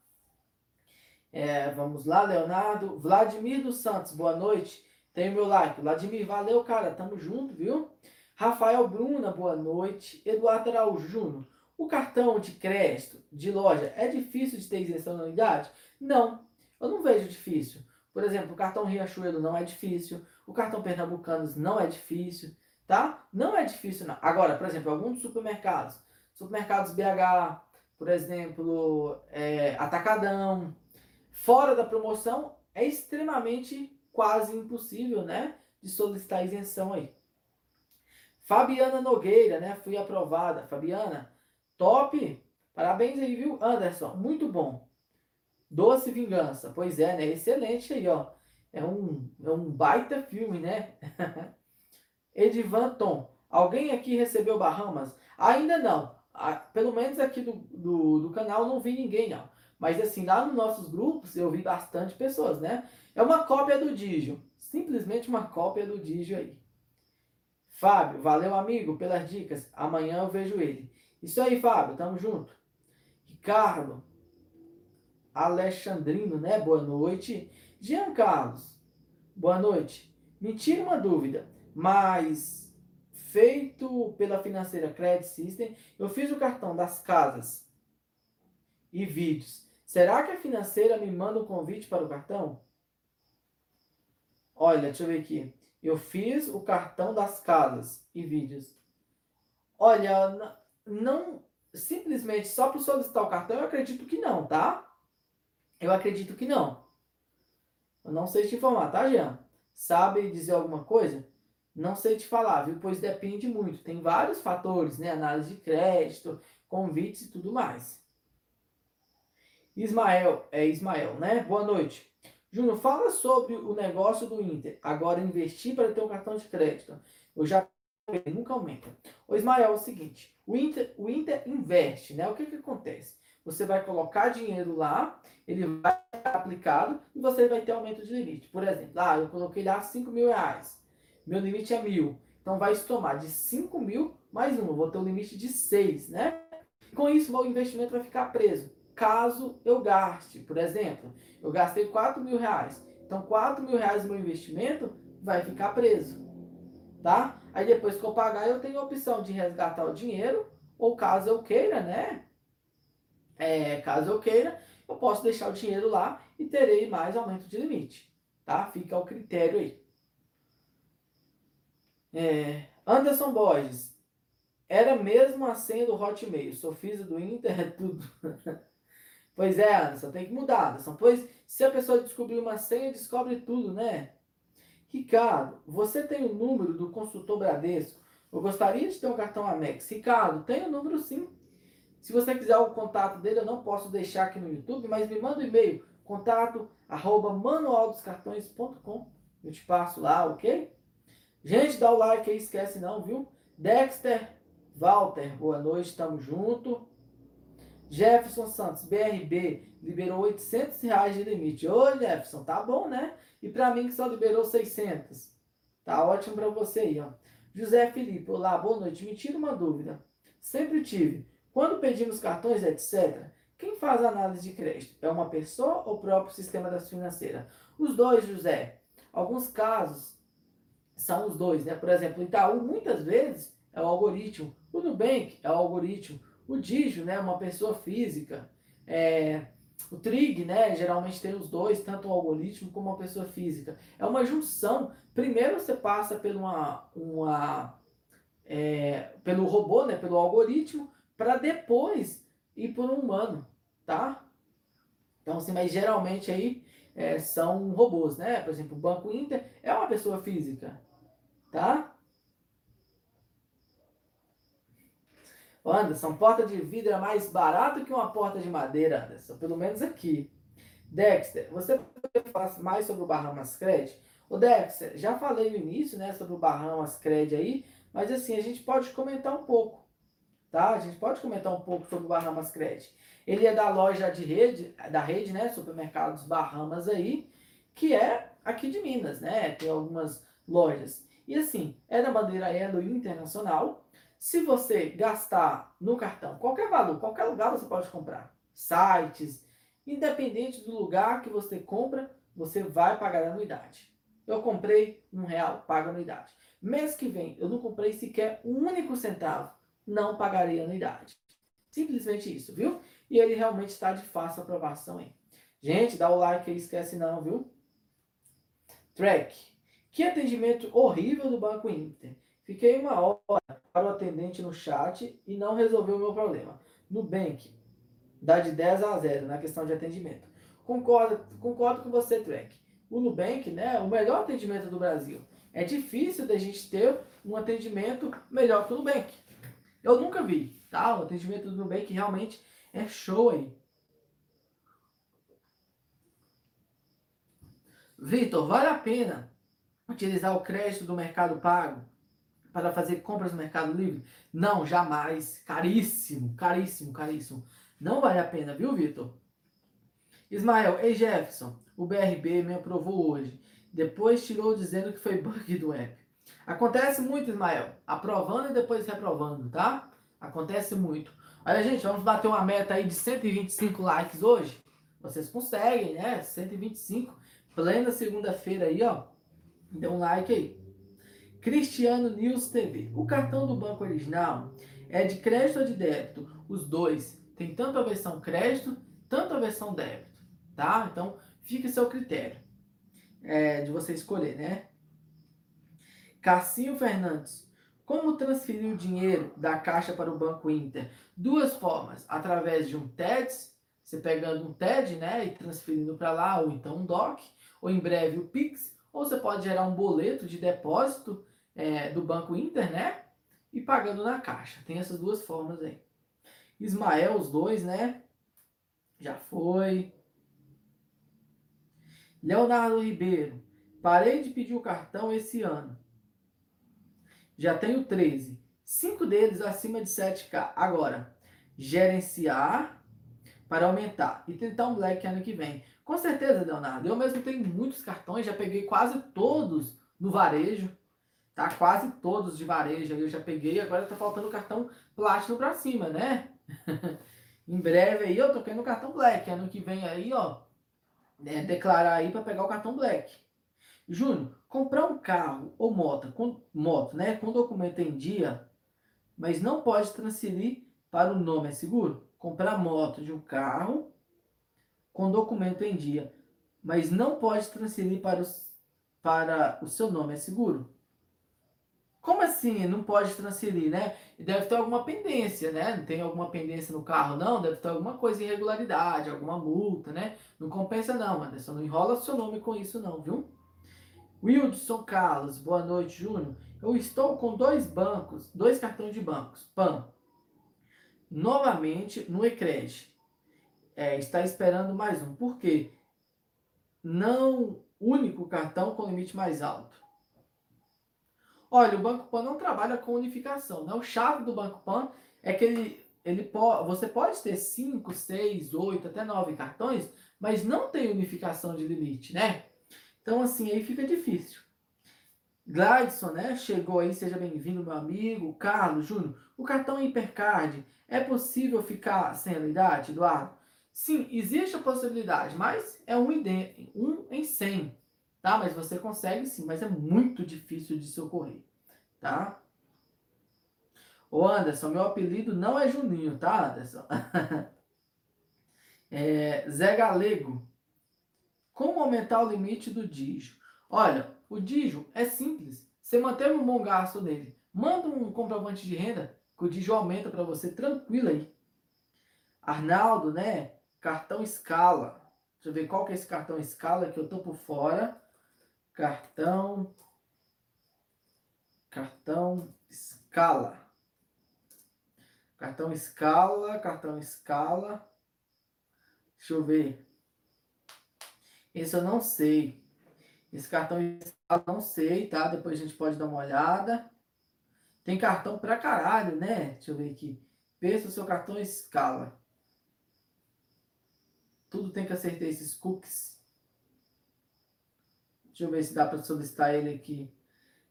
É, vamos lá, Leonardo. Vladimir dos Santos, boa noite. Tem meu like. Vladimir, valeu, cara. Tamo junto, viu? Rafael Bruna, boa noite. Eduardo Araújo Júnior. O cartão de crédito de loja é difícil de ter isenção na unidade? Não, eu não vejo difícil. Por exemplo, o cartão Riachuelo não é difícil. O cartão Pernambucanos não é difícil, tá? Não é difícil, não. Agora, por exemplo, alguns supermercados. Supermercados BH, por exemplo, é, Atacadão. Fora da promoção, é extremamente quase impossível, né? De solicitar isenção aí. Fabiana Nogueira, né? Fui aprovada. Fabiana, top! Parabéns aí, viu, Anderson? Muito bom. Doce Vingança. Pois é, né? Excelente aí, ó. É um, é um baita filme, né? Edivan Tom. Alguém aqui recebeu Bahamas? Ainda não. Pelo menos aqui do, do, do canal não vi ninguém, não. Mas assim, lá nos nossos grupos eu vi bastante pessoas, né? É uma cópia do Digio. Simplesmente uma cópia do Digio aí. Fábio, valeu amigo pelas dicas. Amanhã eu vejo ele. Isso aí, Fábio, tamo junto. Ricardo, Alexandrino, né? Boa noite. Jean Carlos, boa noite. Me tira uma dúvida, mas feito pela financeira Credit System, eu fiz o cartão das casas e vídeos. Será que a financeira me manda um convite para o cartão? Olha, deixa eu ver aqui. Eu fiz o cartão das casas e vídeos. Olha, não simplesmente só para solicitar o cartão, eu acredito que não, tá? Eu acredito que não. Eu não sei te informar, tá, Jean? Sabe dizer alguma coisa? Não sei te falar, viu? Pois depende muito. Tem vários fatores, né? Análise de crédito, convites e tudo mais. Ismael, é Ismael, né? Boa noite. Júnior, fala sobre o negócio do Inter. Agora investir para ter um cartão de crédito. Eu já nunca aumenta. O Ismael é o seguinte: o Inter, o Inter investe, né? O que, que acontece? Você vai colocar dinheiro lá, ele vai ser aplicado e você vai ter aumento de limite. Por exemplo, ah, eu coloquei lá 5 mil reais. Meu limite é mil. Então vai se tomar de 5 mil mais um. Eu vou ter um limite de 6, né? Com isso, meu investimento vai ficar preso. Caso eu gaste, por exemplo, eu gastei 4 mil reais. Então, 4 mil reais do meu investimento vai ficar preso. Tá? Aí depois que eu pagar, eu tenho a opção de resgatar o dinheiro, ou caso eu queira, né? É, caso eu queira, eu posso deixar o dinheiro lá e terei mais aumento de limite. Tá? Fica ao critério aí. É, Anderson Borges. Era mesmo a senha do Hotmail. Sofisa do Inter, é tudo. pois é, Anderson, tem que mudar, Anderson. Pois se a pessoa descobrir uma senha, descobre tudo, né? Ricardo, você tem o número do consultor Bradesco? Eu gostaria de ter um cartão Amex. Ricardo, tem o número sim. Se você quiser o contato dele, eu não posso deixar aqui no YouTube, mas me manda um e-mail, contato arroba manualdoscartões.com. Eu te passo lá, ok? Gente, dá o like aí, esquece não, viu? Dexter, Walter, boa noite, tamo junto. Jefferson Santos, BRB, liberou 800 reais de limite. Ô, Jefferson, tá bom, né? E para mim que só liberou 600. Tá ótimo para você aí, ó. José Felipe, olá, boa noite. Me tira uma dúvida. Sempre tive. Quando pedimos cartões, etc., quem faz a análise de crédito? É uma pessoa ou o próprio sistema da financeira? Os dois, José. Alguns casos são os dois, né? Por exemplo, Itaú, muitas vezes, é o algoritmo. O Nubank é o algoritmo. O Digio, né? Uma pessoa física. É, o Trig, né, geralmente tem os dois, tanto o algoritmo como a pessoa física. É uma junção. Primeiro você passa por uma, uma é, pelo robô, né, pelo algoritmo, para depois ir por um humano, tá? Então, assim, mas geralmente aí é, são robôs, né? Por exemplo, o Banco Inter é uma pessoa física, tá? Anderson, porta de vidro é mais barato que uma porta de madeira, Anderson, pelo menos aqui. Dexter, você pode falar mais sobre o Bahamas Cred? O Dexter, já falei no início, né, sobre o Bahamas Cred aí, mas assim, a gente pode comentar um pouco, tá? A gente pode comentar um pouco sobre o Bahamas Cred. Ele é da loja de rede, da rede, né, supermercados Bahamas aí, que é aqui de Minas, né? Tem algumas lojas. E assim, é da bandeira Elo Internacional, se você gastar no cartão qualquer valor, qualquer lugar você pode comprar, sites, independente do lugar que você compra, você vai pagar a anuidade. Eu comprei um real, pago anuidade. Mês que vem eu não comprei sequer um único centavo, não pagarei anuidade. Simplesmente isso, viu? E ele realmente está de fácil aprovação aí. Gente, dá o like aí, esquece não, viu? Track. Que atendimento horrível do Banco Inter. Fiquei uma hora para o atendente no chat e não resolveu o meu problema. Nubank dá de 10 a 0 na questão de atendimento. Concordo, concordo com você, Trek. O Nubank, né, o melhor atendimento do Brasil. É difícil da gente ter um atendimento melhor que o Nubank. Eu nunca vi, tá? O atendimento do Nubank realmente é show aí. Vitor, vale a pena utilizar o crédito do Mercado Pago para fazer compras no Mercado Livre? Não, jamais. Caríssimo, caríssimo, caríssimo. Não vale a pena, viu, Vitor? Ismael, ei Jefferson, o BRB me aprovou hoje. Depois tirou dizendo que foi bug do app. Acontece muito, Ismael. Aprovando e depois reprovando, tá? Acontece muito. Olha, gente, vamos bater uma meta aí de 125 likes hoje. Vocês conseguem, né? 125 Plena segunda-feira aí, ó. Dê um like aí. Cristiano News TV. O cartão do banco original é de crédito ou de débito? Os dois. Tem tanto a versão crédito, tanto a versão débito. Tá? Então, fica a seu critério. É, de você escolher, né? Cassinho Fernandes. Como transferir o dinheiro da Caixa para o Banco Inter? Duas formas. Através de um TEDS, você pegando um TED, né, e transferindo para lá, ou então um DOC, ou em breve o PIX, ou você pode gerar um boleto de depósito é, do Banco Inter, né, e pagando na Caixa. Tem essas duas formas aí. Ismael, os dois, né, já foi. Leonardo Ribeiro, parei de pedir o cartão esse ano. Já tenho 13. Cinco deles acima de 7K. Agora, gerenciar para aumentar e tentar um black ano que vem. Com certeza, Leonardo. Eu mesmo tenho muitos cartões, já peguei quase todos no varejo. Tá? Quase todos de varejo eu já peguei. Agora tá faltando cartão plástico para cima, né? em breve aí eu tô querendo o cartão black. Ano que vem aí, ó. É, declarar aí para pegar o cartão black. Júnior, comprar um carro ou moto, com, moto, né, com documento em dia, mas não pode transferir para o nome, é seguro? Comprar moto de um carro com documento em dia, mas não pode transferir para, os, para o seu nome, é seguro? Como assim? Não pode transferir, né? Deve ter alguma pendência, né? Não tem alguma pendência no carro, não? Deve ter alguma coisa irregularidade, alguma multa, né? Não compensa não, Anderson. Não enrola seu nome com isso não, viu? Wildson Carlos, boa noite, Júnior. Eu estou com dois bancos, dois cartões de bancos, PAN. Novamente no Ecred. É, está esperando mais um. Por quê? Não único cartão com limite mais alto. Olha, o Banco Pan não trabalha com unificação. Né? O chave do Banco Pan é que ele, ele pode, você pode ter 5, 6, 8, até 9 cartões, mas não tem unificação de limite, né? Então, assim, aí fica difícil. Gladson, né? Chegou aí, seja bem-vindo, meu amigo. Carlos, Júnior, o cartão Hipercard, é possível ficar sem anuidade, Eduardo? Sim, existe a possibilidade, mas é um um em 100, tá? Mas você consegue sim, mas é muito difícil de se ocorrer, tá? Ô Anderson, meu apelido não é Juninho, tá, Anderson? é, Zé Galego, como aumentar o limite do Digio? Olha, o Digio é simples. Você mantém um bom gasto nele. Manda um comprovante de renda que o Digio aumenta para você tranquilo aí. Arnaldo, né? Cartão escala. Deixa eu ver qual que é esse cartão escala que eu tô por fora. Cartão. Cartão escala. Cartão escala, cartão escala. Deixa eu ver. Esse eu não sei. Esse cartão eu não sei, tá? Depois a gente pode dar uma olhada. Tem cartão pra caralho, né? Deixa eu ver aqui. Pensa o seu cartão escala. Tudo tem que acertar esses cookies. Deixa eu ver se dá para solicitar ele aqui.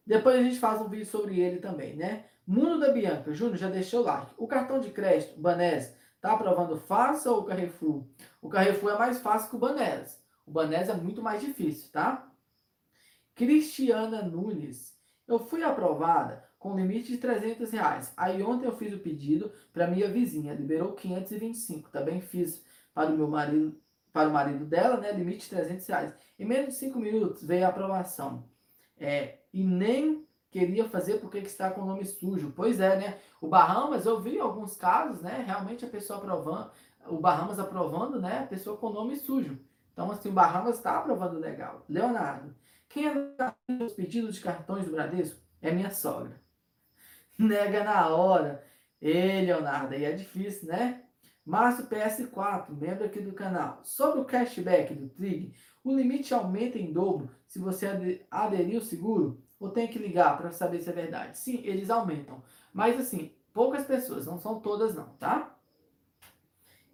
Depois a gente faz um vídeo sobre ele também, né? Mundo da Bianca. Júnior, já deixou o like. O cartão de crédito, Banese, tá aprovando fácil ou o Carrefour? O Carrefour é mais fácil que o Banese. O Banés é muito mais difícil, tá? Cristiana Nunes. Eu fui aprovada com limite de 300 reais. Aí ontem eu fiz o pedido para minha vizinha, liberou 525. Também fiz para o meu marido, para o marido dela, né? Limite de 300 reais. Em menos de 5 minutos veio a aprovação. É, e nem queria fazer porque está com o nome sujo. Pois é, né? O Bahamas, eu vi alguns casos, né? Realmente a pessoa aprovando, o Bahamas aprovando, né? A pessoa com o nome sujo. Então, assim, o Bahamas está aprovando legal. Leonardo, quem é os pedidos de cartões do Bradesco? É minha sogra. Nega na hora. Ei, Leonardo, aí é difícil, né? Márcio PS4, membro aqui do canal. Sobre o cashback do Trig, o limite aumenta em dobro se você aderir o seguro ou tem que ligar para saber se é verdade? Sim, eles aumentam. Mas assim, poucas pessoas, não são todas não, tá?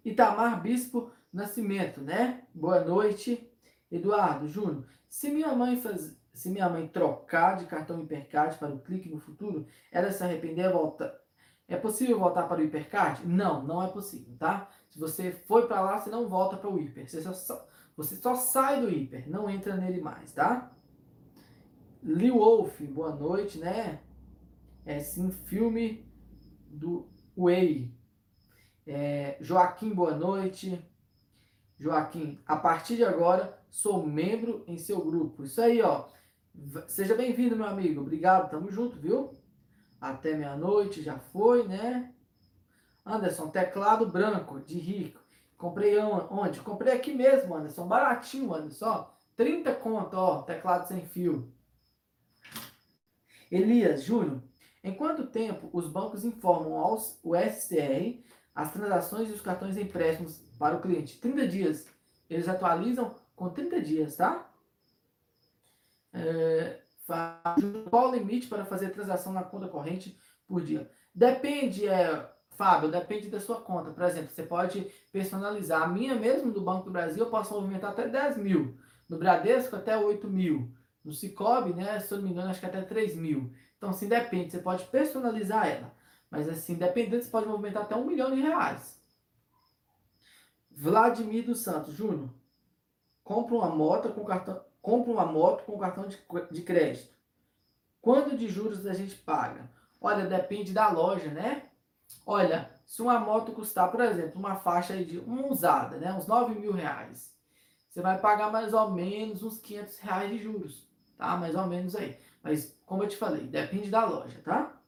Itamar Bispo Nascimento, né? Boa noite. Eduardo, Júnior, se minha mãe faz, se minha mãe trocar de cartão Hipercard para o clique no futuro, ela se arrepender, volta. É possível voltar para o Hipercard? Não, não é possível, tá? Se você foi para lá, você não volta para o Hiper. Você só, Você só sai do hiper, não entra nele mais, tá? Lee Wolf, boa noite, né? É sim, filme do Way. É, Joaquim, boa noite. Joaquim, a partir de agora sou membro em seu grupo. Isso aí, ó. Seja bem-vindo, meu amigo. Obrigado, tamo junto, viu? Até meia-noite, já foi, né? Anderson, teclado branco, de rico. Comprei onde? Comprei aqui mesmo, Anderson. Baratinho, Anderson. 30 conto, ó, teclado sem fio. Elias, Júnior, em quanto tempo os bancos informam ao SCR as transações e os cartões empréstimos para o cliente? 30 dias. Eles atualizam com 30 dias, tá? É, qual o limite para fazer transação na conta corrente por dia? Depende, é, Fábio, depende da sua conta. Por exemplo, você pode personalizar. A minha mesmo do Banco do Brasil, eu posso movimentar até 10 mil. No Bradesco, até 8 mil. No Cicobi, né, se eu não me engano, acho que até 3 mil. Então, assim, depende. Você pode personalizar ela. Mas, assim, dependendo, você pode movimentar até um milhão de reais. Vladimir dos Santos, Júnior. Compra uma moto com cartão, compra uma moto com cartão de, de crédito. Quando de juros a gente paga? Olha, depende da loja, né? Olha, se uma moto custar, por exemplo, uma faixa de uma usada, né? Uns 9 mil reais. Você vai pagar mais ou menos uns 500 reais de juros, tá? Mais ou menos aí. Mas, como eu te falei, depende da loja, tá?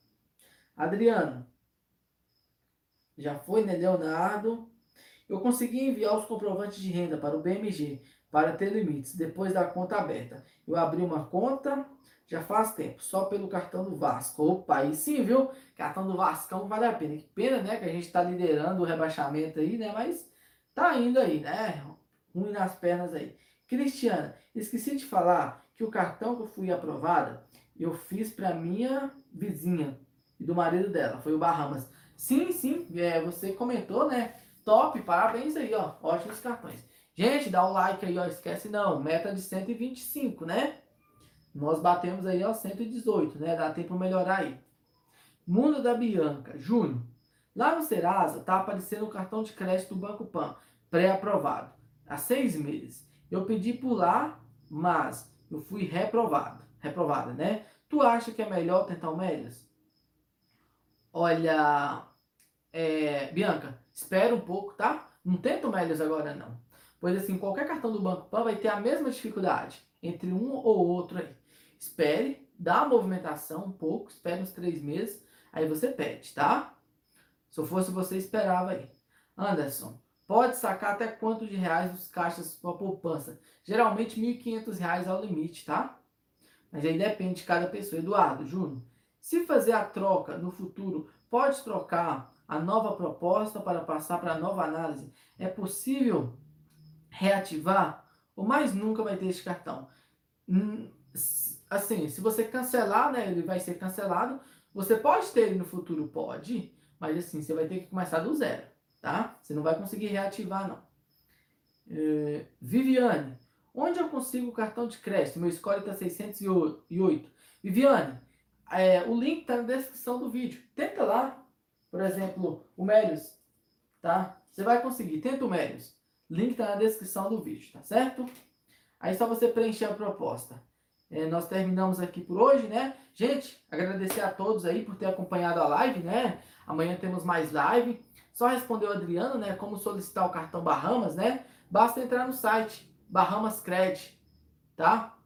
Adriano. Já foi, né? Leonardo. Eu consegui enviar os comprovantes de renda para o BMG para ter limites depois da conta aberta. Eu abri uma conta já faz tempo, só pelo cartão do Vasco. Opa, aí sim, viu? Cartão do Vascão vale a pena. Que pena, né? Que a gente está liderando o rebaixamento aí, né? Mas tá indo aí, né? Ruim nas pernas aí. Cristiana, esqueci de falar que o cartão que eu fui aprovada, eu fiz para minha vizinha e do marido dela, foi o Bahamas. Sim, sim, é, você comentou, né? Top, parabéns aí, ó. Ótimos cartões. Gente, dá o like aí, ó. Esquece não, meta de 125, né? Nós batemos aí, ó, 118, né? Dá tempo melhorar aí. Mundo da Bianca, Júnior. Lá no Serasa tá aparecendo o cartão de crédito do Banco Pan, pré-aprovado, há seis meses. Eu pedi por lá, mas eu fui reprovado, reprovada, né? Tu acha que é melhor tentar o Médias? Olha, é, Bianca, espera um pouco, tá? Não tenta o Médias agora não. Pois assim, qualquer cartão do Banco Pan vai ter a mesma dificuldade entre um ou outro aí. Espere, dá a movimentação um pouco, espere uns três meses, aí você pede, tá? Se eu fosse você, esperava aí. Anderson, pode sacar até quanto de reais os caixas para poupança? Geralmente R$ 1.500 é o limite, tá? Mas aí depende de cada pessoa. Eduardo, Júnior, se fazer a troca no futuro, pode trocar a nova proposta para passar para a nova análise? É possível reativar? Ou mais nunca vai ter esse cartão? Assim, se você cancelar, né, ele vai ser cancelado. Você pode ter ele no futuro, pode, mas assim, você vai ter que começar do zero, tá? Você não vai conseguir reativar, não. É, Viviane, onde eu consigo o cartão de crédito? Meu score está 608. Viviane, é, o link está na descrição do vídeo. Tenta lá, por exemplo, o Melius, tá? Você vai conseguir, tenta o Melius. Link está na descrição do vídeo, tá certo? Aí só você preencher a proposta. É, nós terminamos aqui por hoje, né? Gente, agradecer a todos aí por ter acompanhado a live, né? Amanhã temos mais live. Só respondeu o Adriano, né? Como solicitar o cartão Bahamas, né? Basta entrar no site Bahamas Credit, tá?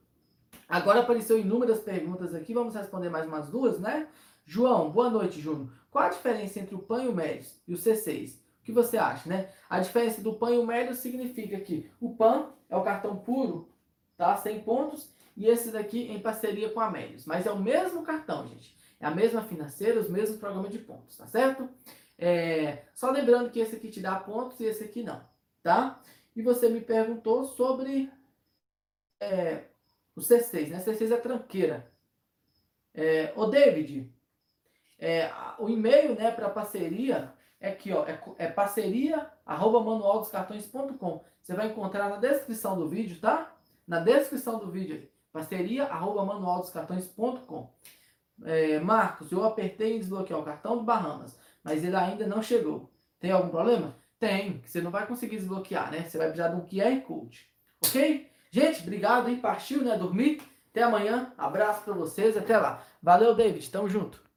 Agora apareceu inúmeras perguntas aqui, vamos responder mais umas duas, né? João, boa noite, Júnior. Qual a diferença entre o PAN e o MEDIS e o C6? O que você acha, né? A diferença do PAN e o MEDIS significa que o PAN é o cartão puro, tá? 100 pontos, e esse daqui em parceria com a Médios. Mas é o mesmo cartão, gente. É a mesma financeira, os mesmos programas de pontos, tá certo? É, só lembrando que esse aqui te dá pontos e esse aqui não, tá? E você me perguntou sobre é, o C6, né? C6 é tranqueira. É, ô David, é, o e-mail né, para parceria é aqui, ó, é, é parceria arroba manualdoscartões.com. Você vai encontrar na descrição do vídeo, tá? Na descrição do vídeo. Parceria arroba manualdoscartões.com. É, Marcos, eu apertei em desbloquear o cartão do Bahamas, mas ele ainda não chegou. Tem algum problema? Tem, você não vai conseguir desbloquear, né? Você vai precisar de um QR Code. Ok? Gente, obrigado, hein? Partiu, né? Dormir. Até amanhã. Abraço para vocês. Até lá. Valeu, David. Tamo junto.